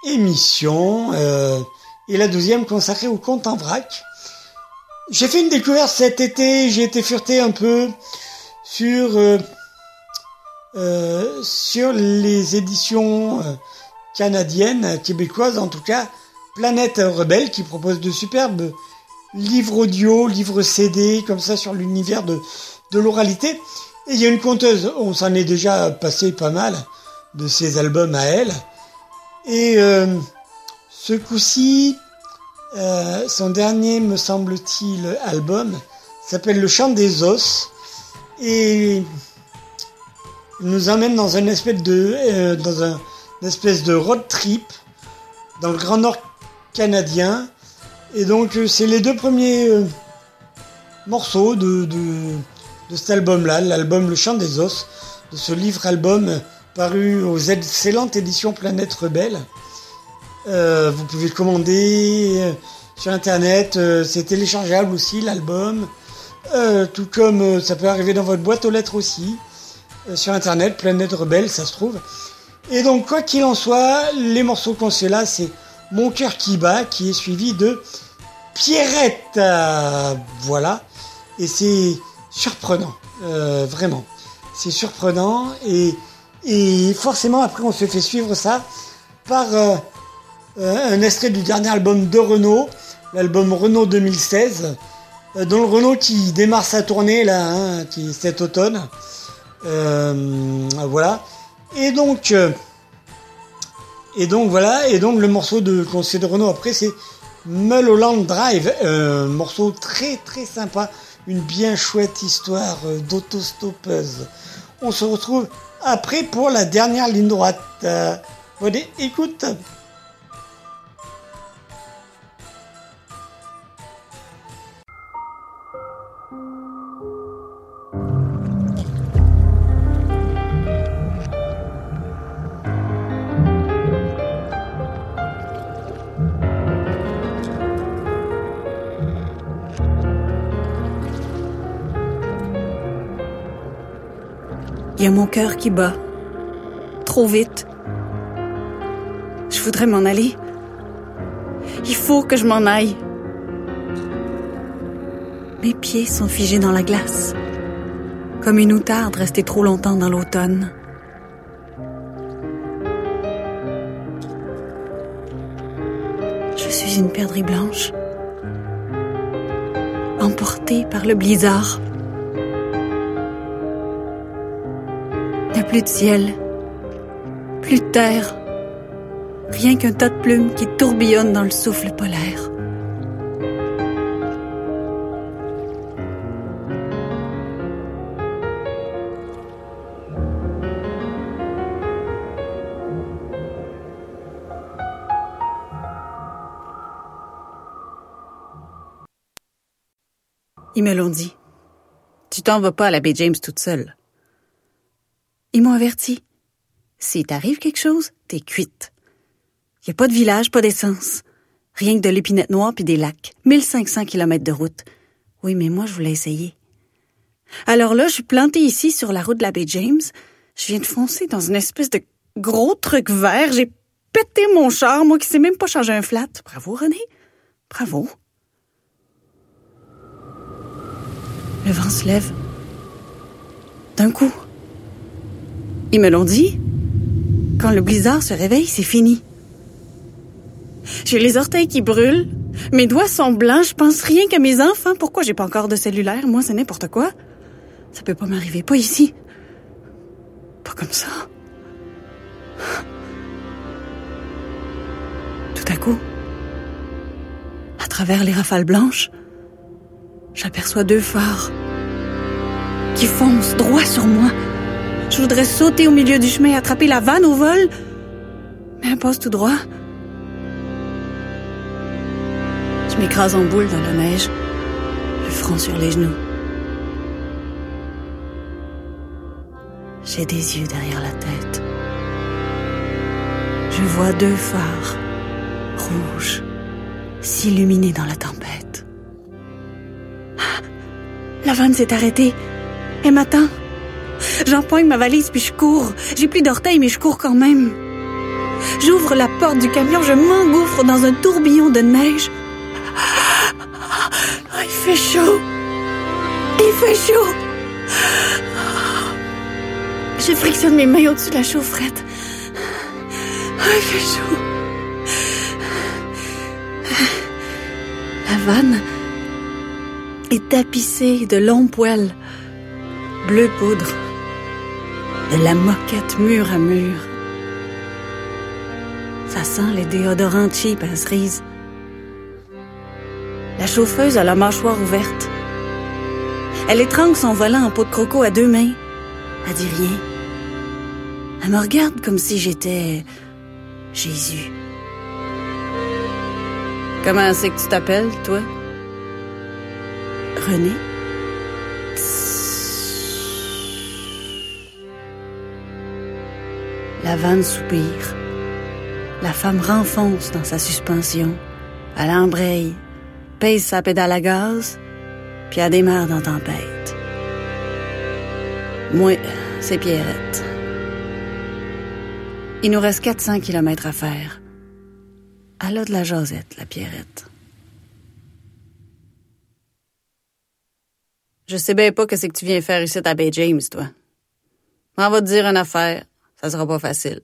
Speaker 1: émission euh, et la deuxième consacrée au compte en vrac. J'ai fait une découverte cet été, j'ai été fureté un peu sur euh, euh, sur les éditions canadiennes, québécoises en tout cas, Planète Rebelle qui propose de superbes livres audio, livres CD comme ça sur l'univers de, de l'oralité. Et il y a une conteuse, on s'en est déjà passé pas mal de ses albums à elle. Et euh, ce coup-ci, euh, son dernier, me semble-t-il, album s'appelle Le Chant des Os et il nous emmène dans une espèce de euh, dans un espèce de road trip dans le Grand Nord canadien et donc c'est les deux premiers morceaux de, de, de cet album-là, l'album Le Chant des Os, de ce livre-album paru aux excellentes éditions Planète Rebelle. Euh, vous pouvez le commander euh, sur internet, euh, c'est téléchargeable aussi l'album, tout comme ça peut arriver dans votre boîte aux lettres aussi, sur internet, Planète Rebelle, ça se trouve. Et donc quoi qu'il en soit, les morceaux qu'on sait là, c'est Mon cœur qui bat, qui est suivi de Pierrette, voilà, et c'est surprenant, euh, vraiment, c'est surprenant et et forcément après on se fait suivre ça par euh, euh, un extrait du dernier album de Renault, l'album Renault 2016, euh, dont le Renault qui démarre sa tournée là, hein, cet automne. Euh, voilà. Et donc, euh, et donc voilà, et donc le morceau de qu'on de Renault après c'est Mulholland Drive, un morceau très très sympa, une bien chouette histoire euh, d'autostoppeuse. On se retrouve après pour la dernière ligne droite. Euh, allez, écoute.
Speaker 6: Il y a mon cœur qui bat. Trop vite. Je voudrais m'en aller. Il faut que je m'en aille. Mes pieds sont figés dans la glace. Comme une outarde restée trop longtemps dans l'automne. Je suis une perdrix blanche. Emportée par le blizzard. Plus de ciel, plus de terre, rien qu'un tas de plumes qui tourbillonnent dans le souffle polaire. Ils me l'ont dit. Tu t'en vas pas à la James toute seule. Ils m'ont averti. Si t'arrive quelque chose, t'es cuite. Y a pas de village, pas d'essence. Rien que de l'épinette noire puis des lacs. 1500 kilomètres de route. Oui, mais moi, je voulais essayer. Alors là, je suis plantée ici sur la route de la baie James. Je viens de foncer dans une espèce de gros truc vert. J'ai pété mon char, moi qui sais même pas changer un flat. Bravo, René. Bravo. Le vent se lève. D'un coup. Ils me l'ont dit. Quand le blizzard se réveille, c'est fini. J'ai les orteils qui brûlent. Mes doigts sont blancs. Je pense rien qu'à mes enfants. Pourquoi j'ai pas encore de cellulaire? Moi, c'est n'importe quoi. Ça peut pas m'arriver. Pas ici. Pas comme ça. Tout à coup, à travers les rafales blanches, j'aperçois deux phares qui foncent droit sur moi. Je voudrais sauter au milieu du chemin et attraper la vanne au vol, mais elle passe tout droit. Je m'écrase en boule dans la neige, le front sur les genoux. J'ai des yeux derrière la tête. Je vois deux phares rouges s'illuminer dans la tempête. Ah, La vanne s'est arrêtée. Elle m'attend. J'empoigne ma valise puis je cours. J'ai plus d'orteils mais je cours quand même. J'ouvre la porte du camion, je m'engouffre dans un tourbillon de neige. Ah, il fait chaud. Il fait chaud. Je frictionne mes mains au-dessus de la chaufferette. Ah, il fait chaud. La vanne est tapissée de longs poils bleu poudre, de la moquette mur à mur. Ça sent les déodorants cheap à cerise. La chauffeuse a la mâchoire ouverte. Elle étrangle son volant en peau de croco à deux mains. Elle dit rien. Elle me regarde comme si j'étais Jésus. Comment c'est que tu t'appelles, toi? René? La vanne soupire. La femme renfonce dans sa suspension. Elle embraye, pèse sa pédale à gaz, puis elle démarre dans tempête. Moi, c'est Pierrette. Il nous reste 400 kilomètres à faire. Elle a de la jasette, la Pierrette. Je sais bien pas que c'est que tu viens faire ici à Bay James, toi. On va te dire une affaire. Ça sera pas facile.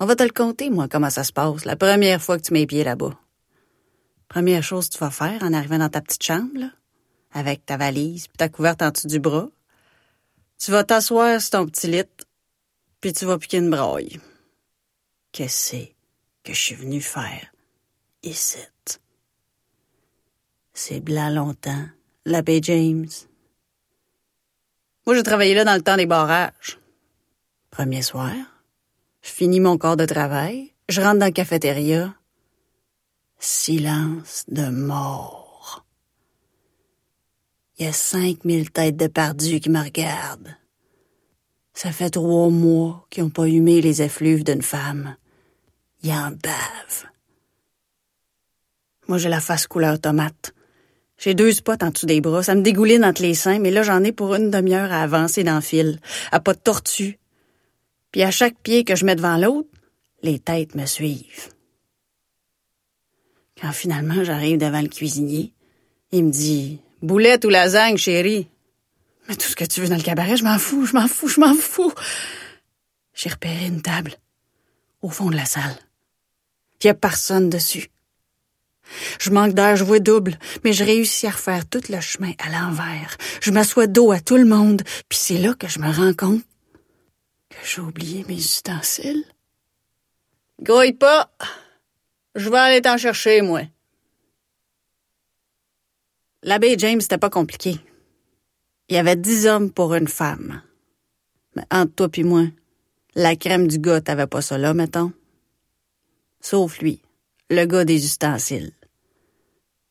Speaker 6: On va te le compter, moi, comment ça se passe, la première fois que tu mets les pieds là-bas. Première chose que tu vas faire en arrivant dans ta petite chambre, là, avec ta valise puis ta couverte en dessous du bras, tu vas t'asseoir sur ton petit lit, puis tu vas piquer une braille. Qu'est-ce que je suis venu faire ici? C'est blanc longtemps, l'abbé James. Moi, j'ai travaillé là dans le temps des barrages. Premier soir, je finis mon corps de travail, je rentre dans la cafétéria. Silence de mort. Il y a cinq mille têtes de perdus qui me regardent. Ça fait trois mois qu'ils n'ont pas humé les effluves d'une femme. Ils en bavent. Moi, j'ai la face couleur tomate. J'ai deux spots en dessous des bras. Ça me dégouline entre les seins, mais là, j'en ai pour une demi-heure à avancer dans le fil. À pas de tortue. Puis à chaque pied que je mets devant l'autre, les têtes me suivent. Quand finalement j'arrive devant le cuisinier, il me dit Boulette ou lasagne, chérie? Mais tout ce que tu veux dans le cabaret, je m'en fous, je m'en fous, je m'en fous. J'ai repéré une table au fond de la salle. Il n'y a personne dessus. Je manque d'air, je vois double, mais je réussis à refaire tout le chemin à l'envers. Je m'assois dos à tout le monde, puis c'est là que je me rends compte que j'ai oublié mes ustensiles. Grouille pas. Je vais aller t'en chercher, moi. L'abbé James, c'était pas compliqué. Il y avait dix hommes pour une femme. Mais entre toi puis moi, la crème du gars, t'avais pas ça là, mettons. Sauf lui, le gars des ustensiles.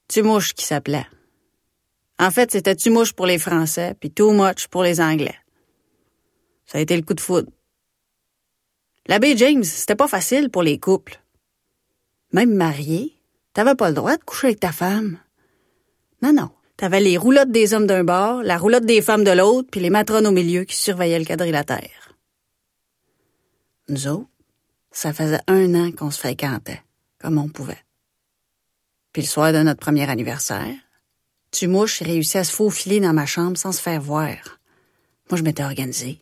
Speaker 6: Tumouche qui s'appelait. En fait, c'était Tumouche pour les Français, puis Too Much pour les Anglais. Ça a été le coup de foudre. L'abbé James, c'était pas facile pour les couples. Même marié, t'avais pas le droit de coucher avec ta femme. Non, non. T'avais les roulottes des hommes d'un bord, la roulotte des femmes de l'autre, puis les matrones au milieu qui surveillaient le quadrilatère. Nous autres, ça faisait un an qu'on se fréquentait, comme on pouvait. Puis le soir de notre premier anniversaire, Tumouche réussit à se faufiler dans ma chambre sans se faire voir. Moi, je m'étais organisée,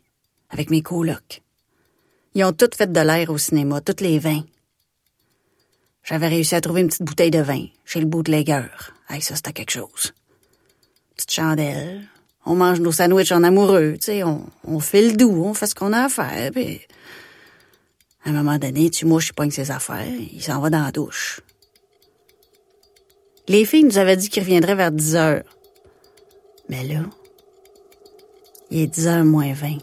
Speaker 6: avec mes colocs. Ils ont toutes fait de l'air au cinéma, toutes les vins. J'avais réussi à trouver une petite bouteille de vin chez le bout de l'aigueur. Hey, ça, c'était quelque chose. Petite chandelle. On mange nos sandwichs en amoureux, tu sais, on, on fait le doux, on fait ce qu'on a à faire, puis... À un moment donné, tu mouches, il pogne ses affaires, il s'en va dans la douche. Les filles nous avaient dit qu'ils reviendraient vers 10 heures. Mais là, il est 10 heures moins 20.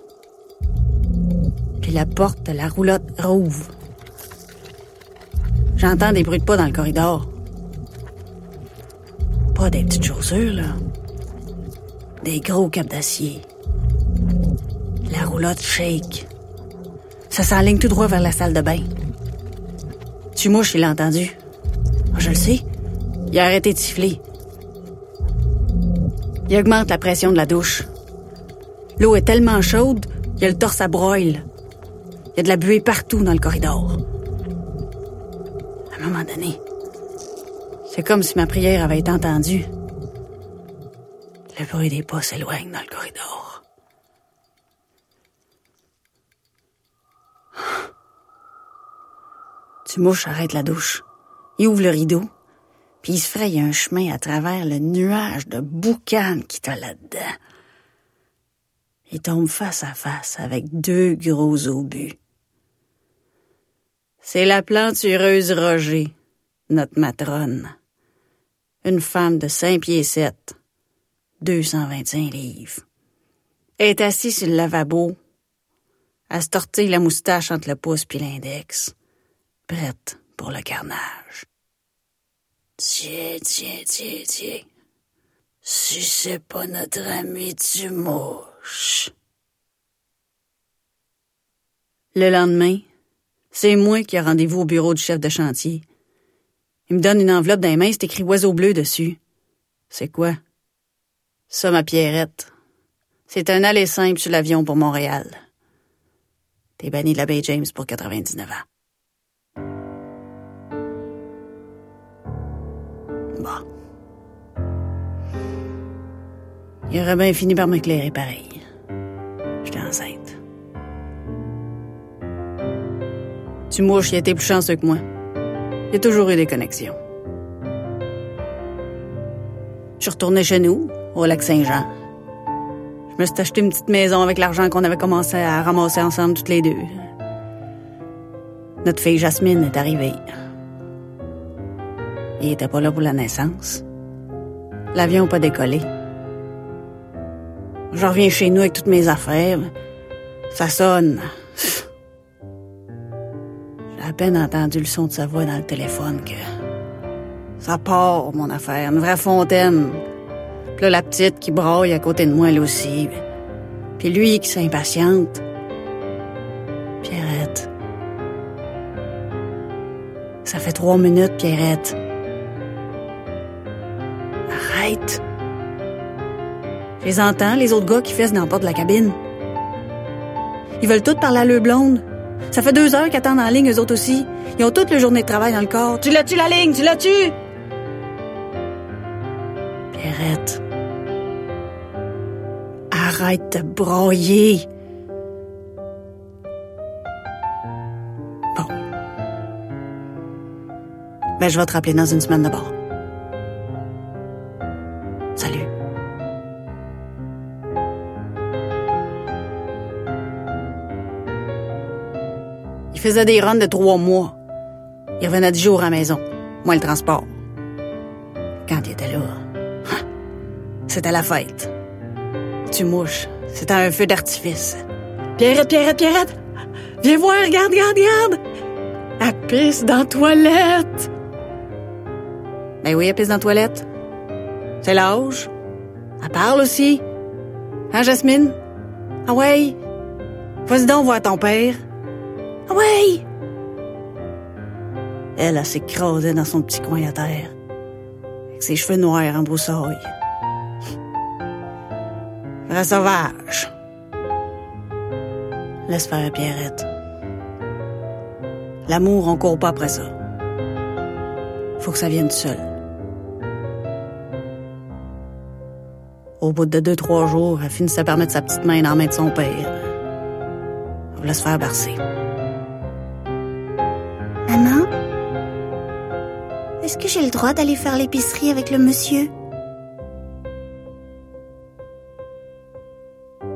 Speaker 6: La porte de la roulotte rouvre. J'entends des bruits de pas dans le corridor. Pas des petites chaussures, là. Des gros capes d'acier. La roulotte shake. Ça s'enligne tout droit vers la salle de bain. Tu mouches, il l'a entendu. Ah, je le sais. Il a arrêté de siffler. Il augmente la pression de la douche. L'eau est tellement chaude, il a le torse à broil. Il y a de la buée partout dans le corridor. À un moment donné, c'est comme si ma prière avait été entendue. Le bruit des pas s'éloigne dans le corridor. Tu mouches arrête la douche. Il ouvre le rideau, puis il se fraye un chemin à travers le nuage de boucan qui t'a là-dedans. Il tombe face à face avec deux gros obus. C'est la plantureuse Roger, notre matrone. Une femme de cinq pieds sept, 225 livres. Elle est assise sur le lavabo, à se la moustache entre le pouce puis l'index, prête pour le carnage. Tiens, tiens, tiens, tiens. Si c'est pas notre ami du mouche. Le lendemain, c'est moi qui ai rendez-vous au bureau du chef de chantier. Il me donne une enveloppe dans les mains, c'est écrit oiseau bleu dessus. C'est quoi? Ça, ma Pierrette. C'est un aller simple sur l'avion pour Montréal. T'es banni de la baie James pour 99 ans. Bon. Il aurait bien fini par m'éclairer pareil. J'étais enceinte. Tu mouches, il était plus chanceux que moi. Il a toujours eu des connexions. Je suis retournée chez nous, au lac Saint-Jean. Je me suis acheté une petite maison avec l'argent qu'on avait commencé à ramasser ensemble toutes les deux. Notre fille Jasmine est arrivée. Il était pas là pour la naissance. L'avion n'a pas décollé. Je reviens chez nous avec toutes mes affaires. Ça sonne. À peine entendu le son de sa voix dans le téléphone que... Ça part, mon affaire. Une vraie fontaine. Puis là, la petite qui braille à côté de moi, elle aussi. Puis lui qui s'impatiente. Pierrette. Ça fait trois minutes, Pierrette. Arrête. Je les entends, les autres gars qui fessent dans la porte de la cabine. Ils veulent tous parler à leur blonde. Ça fait deux heures qu'ils attendent en ligne, eux autres aussi. Ils ont toute la journée de travail dans le corps. Tu l'as-tu, la ligne? Tu l'as-tu? Pierrette. Arrête de broyer. Bon. Ben, je vais te rappeler dans une semaine d'abord. Salut. Faisait des runs de trois mois. Il revenait dix jours à la maison. Moi, le transport. Quand il était là, hein, c'était la fête. Tu mouches. C'était un feu d'artifice. Pierrette, Pierrette, Pierrette! Viens voir, regarde, regarde, regarde! Elle pisse dans la toilette! Ben oui, elle pisse dans la toilette. C'est l'âge. Elle parle aussi. Hein, Jasmine? Ah ouais? Vas-y donc voir ton père. Ah ouais? Elle, elle s'écrasait dans son petit coin à terre. Avec ses cheveux noirs en broussaille. Vrai sauvage. Laisse faire Pierrette. L'amour, on court pas après ça. Faut que ça vienne seul. Au bout de deux, trois jours, elle finissait par mettre sa petite main dans la main de son père. On voulait se faire bercer.
Speaker 7: Est-ce que j'ai le droit d'aller faire l'épicerie avec le monsieur?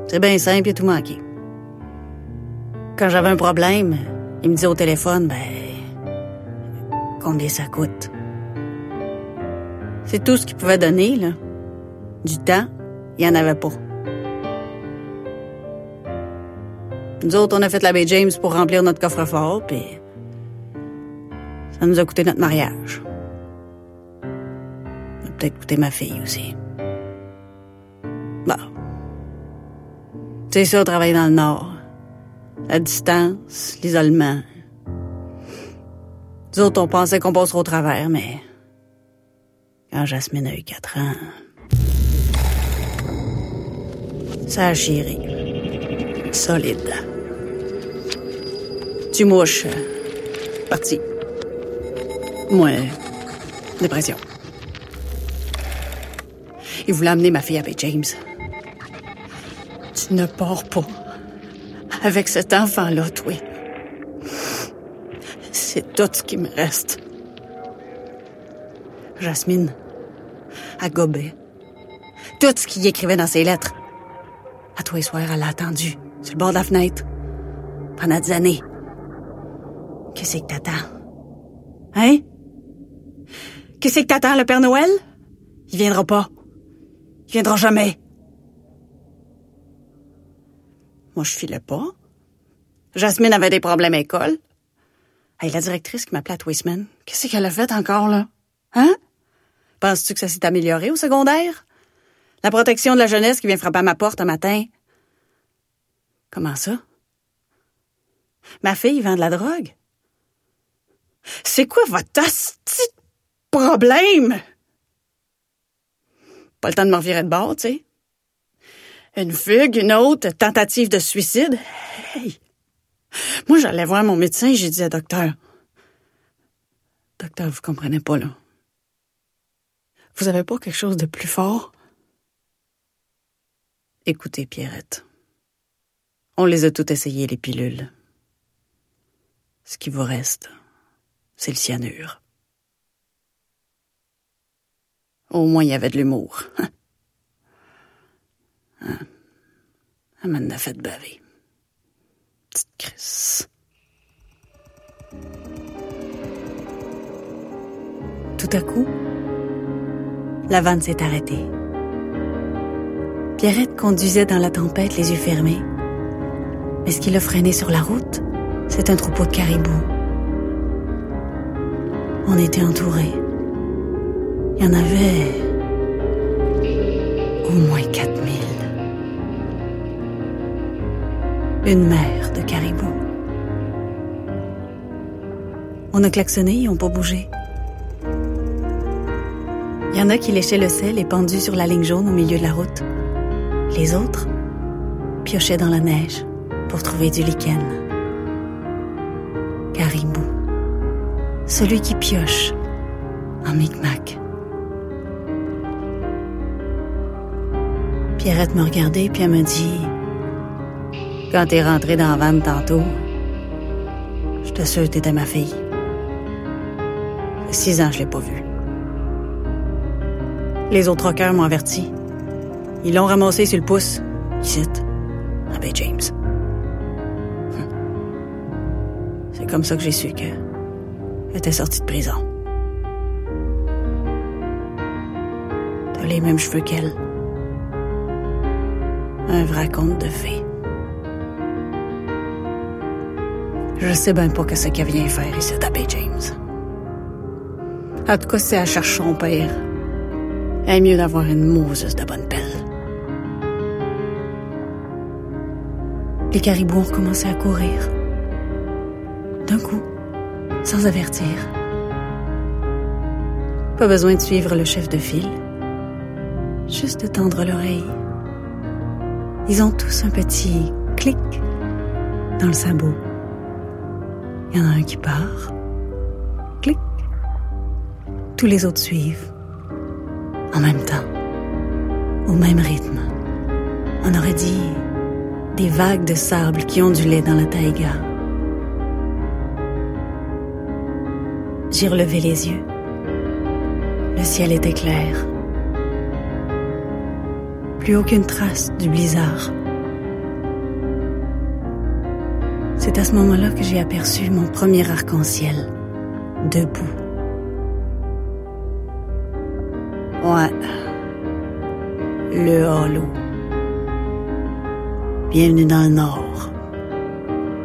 Speaker 6: C'est bien simple, il a tout manqué. Quand j'avais un problème, il me dit au téléphone, ben, combien ça coûte? C'est tout ce qu'il pouvait donner, là. Du temps, il n'y en avait pas. Nous autres, on a fait la baie James pour remplir notre coffre-fort, puis ça nous a coûté notre mariage. Peut-être coûté ma fille aussi. Bon. C'est ça, travailler dans le Nord. La distance, l'isolement. Nous autres, on pensait qu'on passerait au travers, mais... Quand Jasmine a eu quatre ans... Ça a chiré. Solide. Tu mouches. euh, Parti. Moi, dépression. Il voulait amener ma fille avec James. Tu ne pars pas avec cet enfant-là, toi. C'est tout ce qui me reste. Jasmine, à. Tout ce qu'il écrivait dans ses lettres. À toi et soir, elle l'a attendu, sur le bord de la fenêtre. Pendant des années. Qu'est-ce que t'attends? Hein? Qu'est-ce que t'attends, le Père Noël? Il viendra pas. Il viendra jamais. Moi, je filais pas. Jasmine avait des problèmes à l'école. Hey, la directrice qui m'appelait à tous les semaines, qu'est-ce qu'elle a fait encore, là? Hein? Penses-tu que ça s'est amélioré au secondaire? La protection de la jeunesse qui vient frapper à ma porte un matin. Comment ça? Ma fille vend de la drogue. C'est quoi votre problème? Pas le temps de me revirer de bord, tu sais. Une fugue, une autre, tentative de suicide. Hey! Moi, j'allais voir mon médecin et j'ai dit à docteur. Docteur, vous comprenez pas, là. Vous avez pas quelque chose de plus fort? Écoutez, Pierrette. On les a toutes essayées, les pilules. Ce qui vous reste, c'est le cyanure. Au moins, il y avait de l'humour. Hein? Elle m'en a fait baver. Petite Chris. Tout à coup, la vanne s'est arrêtée. Pierrette conduisait dans la tempête les yeux fermés. Mais ce qui l'a freiné sur la route, c'est un troupeau de caribous. On était entourés. Il y en avait au moins 4000. Une mer de caribous. On a klaxonné, ils n'ont pas bougé. Il y en a qui léchaient le sel épandu sur la ligne jaune au milieu de la route. Les autres piochaient dans la neige pour trouver du lichen. Caribou. Celui qui pioche en micmac. Pierrette me regardait puis elle me dit Quand t'es rentrée dans la vanne tantôt, je te sûre que t'étais ma fille. Six ans je l'ai pas vue. Les autres rockers m'ont averti. Ils l'ont ramassé sur le pouce. Ici, à Bay James. Hum. C'est comme ça que j'ai su que elle était sortie de prison. T'as les mêmes cheveux qu'elle. Un vrai conte de fées. Je sais bien pas que ce qu'elle vient faire ici Bay James. En tout cas, si elle cherche son père, est mieux d'avoir une Moses de bonne pelle. Les caribous ont recommencé à courir. D'un coup, sans avertir. Pas besoin de suivre le chef de file. Juste de tendre l'oreille. Ils ont tous un petit clic dans le sabot. Il y en a un qui part. Clic. Tous les autres suivent. En même temps. Au même rythme. On aurait dit des vagues de sable qui ondulaient dans la taïga. J'ai relevé les yeux. Le ciel était clair. Plus aucune trace du blizzard. C'est à ce moment-là que j'ai aperçu mon premier arc-en-ciel, debout. Ouais. Le halo. Bienvenue dans le nord.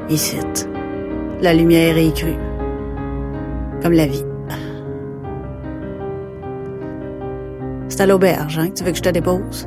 Speaker 6: Ici, la lumière est crue. Comme la vie. C'est à l'auberge, hein, que tu veux que je te dépose?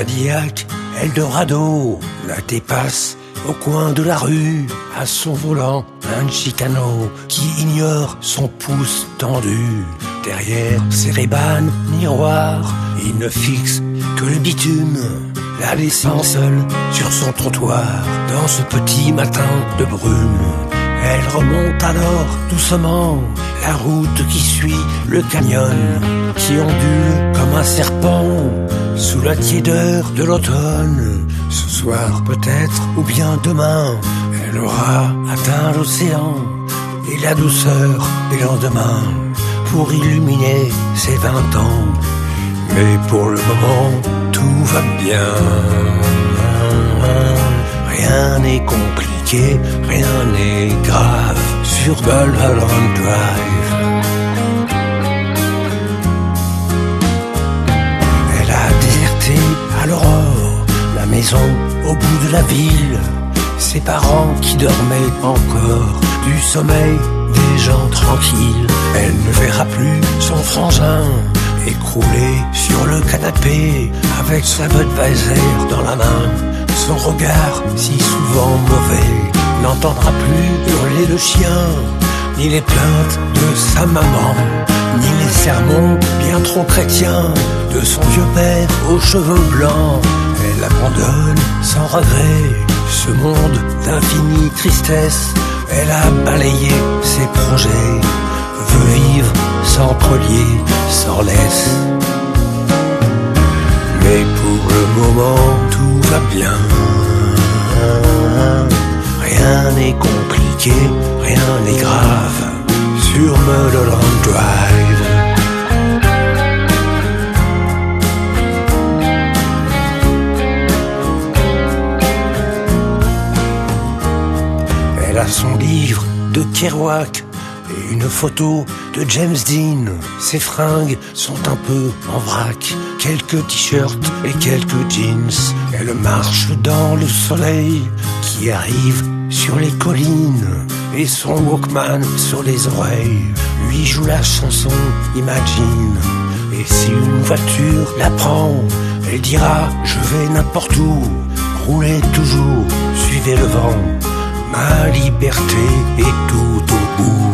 Speaker 8: Cadillac Eldorado la dépasse au coin de la rue, à son volant, un chicano qui ignore son pouce tendu. Derrière ses rébanes miroirs, il ne fixe que le bitume, la laissant seule sur son trottoir, dans ce petit matin de brume. Elle remonte alors doucement la route qui suit le canyon, qui ondule comme un serpent sous la tiédeur de l'automne. Ce soir peut-être, ou bien demain, elle aura atteint l'océan et la douceur des lendemains pour illuminer ses vingt ans. Mais pour le moment, tout va bien. Rien n'est compliqué, rien n'est grave sur Mulholland Drive. La maison au bout de la ville. Ses parents qui dormaient encore du sommeil des gens tranquilles. Elle ne verra plus son frangin écroulé sur le canapé avec sa Budweiser dans la main. Son regard si souvent mauvais n'entendra plus hurler le chien, ni les plaintes de sa maman, ni les sermons bien trop chrétiens de son vieux père aux cheveux blancs. Elle abandonne sans regret ce monde d'infinie tristesse. Elle a balayé ses projets, veut vivre sans relier, sans laisse. Mais pour le moment, tout va bien. Rien n'est compliqué, rien n'est grave sur Mulholland Drive. Elle a son livre de Kerouac et une photo de James Dean. Ses fringues sont un peu en vrac, quelques t-shirts et quelques jeans. Elle marche dans le soleil qui arrive sur les collines et son Walkman sur les oreilles lui joue la chanson Imagine. Et si une voiture la prend, elle dira je vais n'importe où, roulez toujours, suivez le vent. Ma liberté est tout au bout.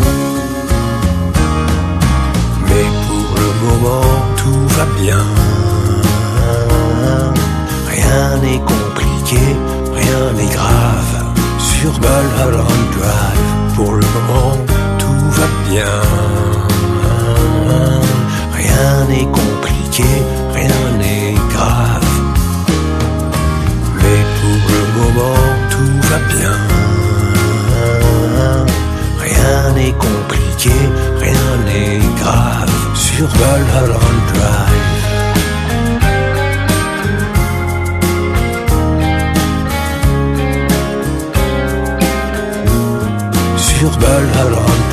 Speaker 8: Mais pour le moment, tout va bien. Rien n'est compliqué, rien n'est grave. Sur Mulholland Drive, pour le moment, tout va bien. Rien n'est compliqué, rien n'est grave. Mais pour le moment, tout va bien. Rien n'est compliqué, rien n'est grave sur Mulholland Drive. Sur Mulholland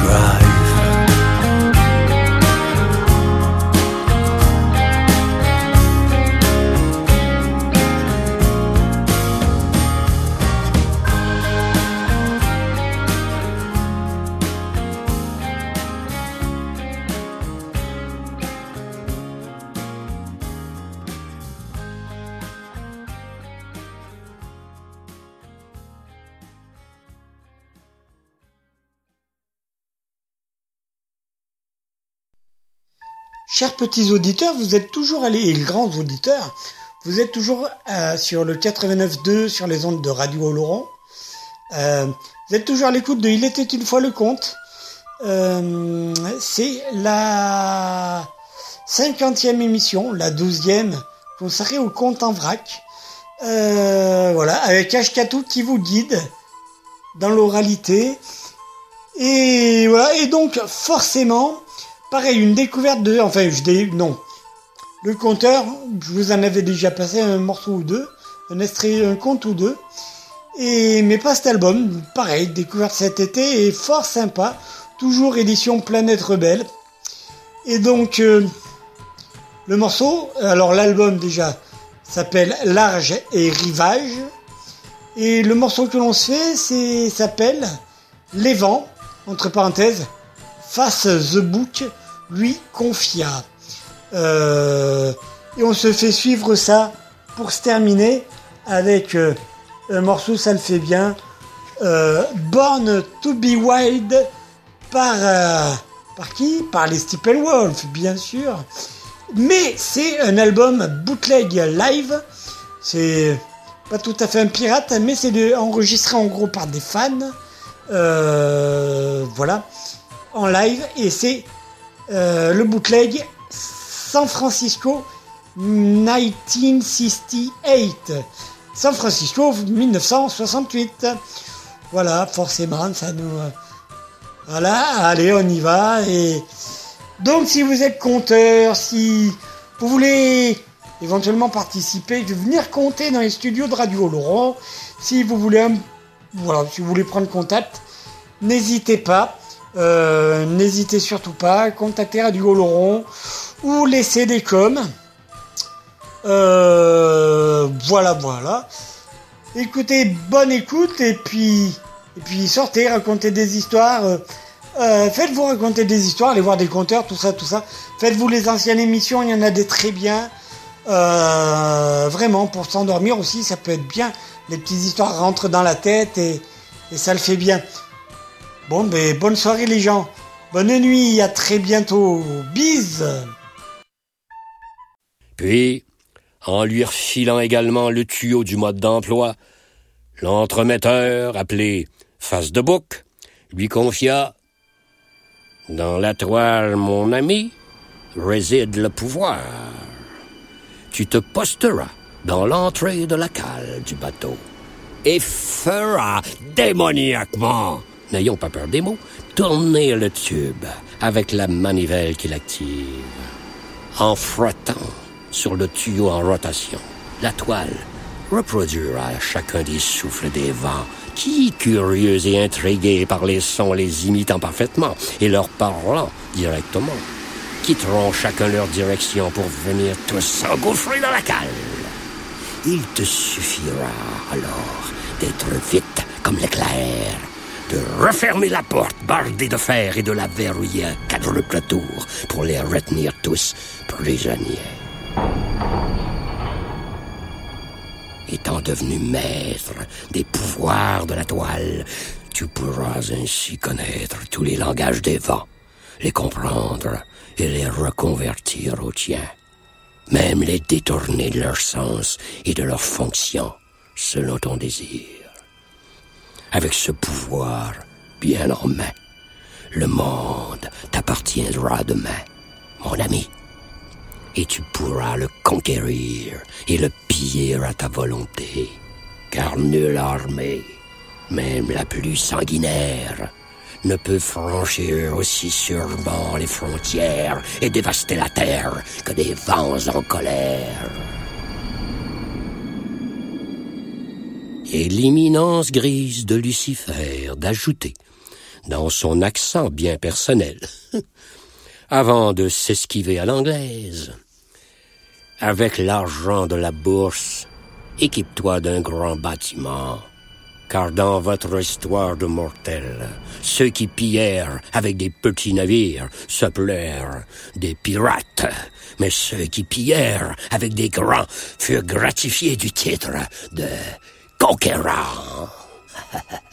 Speaker 1: chers petits auditeurs, vous êtes toujours allés, et grands auditeurs, vous êtes toujours euh, sur le 89.2 sur les ondes de Radio Oloron. Euh, vous êtes toujours à l'écoute de Il était une fois le conte. Euh, c'est la cinquantième émission, la douzième, consacrée au conte en vrac. Voilà, avec Ashkatou qui vous guide dans l'oralité. Et voilà, et donc forcément, pareil, une découverte de... Enfin, je dis... Non. Le compteur, je vous en avais déjà passé un morceau ou deux, un extrait, un conte ou deux. Et, mais pas cet album, pareil, découverte cet été et fort sympa. Toujours édition Planète Rebelle. Et donc, euh, le morceau, alors l'album déjà s'appelle Large et Rivage. Et le morceau que l'on se fait, s'appelle Les vents, entre parenthèses, Face the Book, lui confia. Euh, et on se fait suivre ça pour se terminer avec euh, un morceau, ça le fait bien, euh, Born to be Wild par, par qui? Par les Steppenwolf, bien sûr. Mais c'est un album bootleg live. C'est pas tout à fait un pirate, mais c'est enregistré en gros par des fans. Voilà, en live. Et c'est euh, le bootleg San Francisco 1968. San Francisco 1968. Voilà, forcément, ça nous. euh, Voilà, allez, on y va. Et donc, si vous êtes conteur, si vous voulez éventuellement participer, de venir compter dans les studios de Radio Laurent, si vous voulez, voilà, si vous voulez prendre contact, n'hésitez pas. Euh, n'hésitez surtout pas, contactez Radio Laurent ou laissez des coms. Euh, voilà, voilà. Écoutez, bonne écoute et puis, et puis sortez, racontez des histoires. euh, Faites-vous raconter des histoires, allez voir des conteurs, tout ça, tout ça. Faites-vous les anciennes émissions, il y en a des très bien. Vraiment, pour s'endormir aussi, ça peut être bien. Les petites histoires rentrent dans la tête et ça le fait bien. Bon, ben, bonne soirée les gens. Bonne nuit, à très bientôt. Bise
Speaker 9: Puis, en lui refilant également le tuyau du mode d'emploi, l'entremetteur, appelé Face de Bouc, lui confia Dans la toile, mon ami, réside le pouvoir. Tu te posteras dans l'entrée de la cale du bateau et feras démoniaquement, n'ayons pas peur des mots, tourner le tube avec la manivelle qui l'active en frottant sur le tuyau en rotation. La toile reproduira chacun des souffles des vents qui, curieux et intrigués par les sons les imitant parfaitement et leur parlant directement, quitteront chacun leur direction pour venir tous s'engouffrer dans la cale. Il te suffira alors d'être vite comme l'éclair, de refermer la porte bardée de fer et de la verrouiller à quadruple tour pour les retenir tous prisonniers. Étant devenu maître des pouvoirs de la toile, tu pourras ainsi connaître tous les langages des vents, les comprendre et les reconvertir au tien, même les détourner de leur sens et de leur fonction selon ton désir. Avec ce pouvoir bien en main, le monde t'appartiendra demain, mon ami et tu pourras le conquérir et le piller à ta volonté. Car nulle armée, même la plus sanguinaire, ne peut franchir aussi sûrement les frontières et dévaster la terre que des vents en colère. Et l'imminence grise de Lucifer d'ajouter, dans son accent bien personnel, avant de s'esquiver à l'anglaise. Avec l'argent de la bourse, équipe-toi d'un grand bâtiment, car dans votre histoire de mortels, ceux qui pillèrent avec des petits navires s'appelèrent des pirates, mais ceux qui pillèrent avec des grands furent gratifiés du titre de
Speaker 10: Kokera.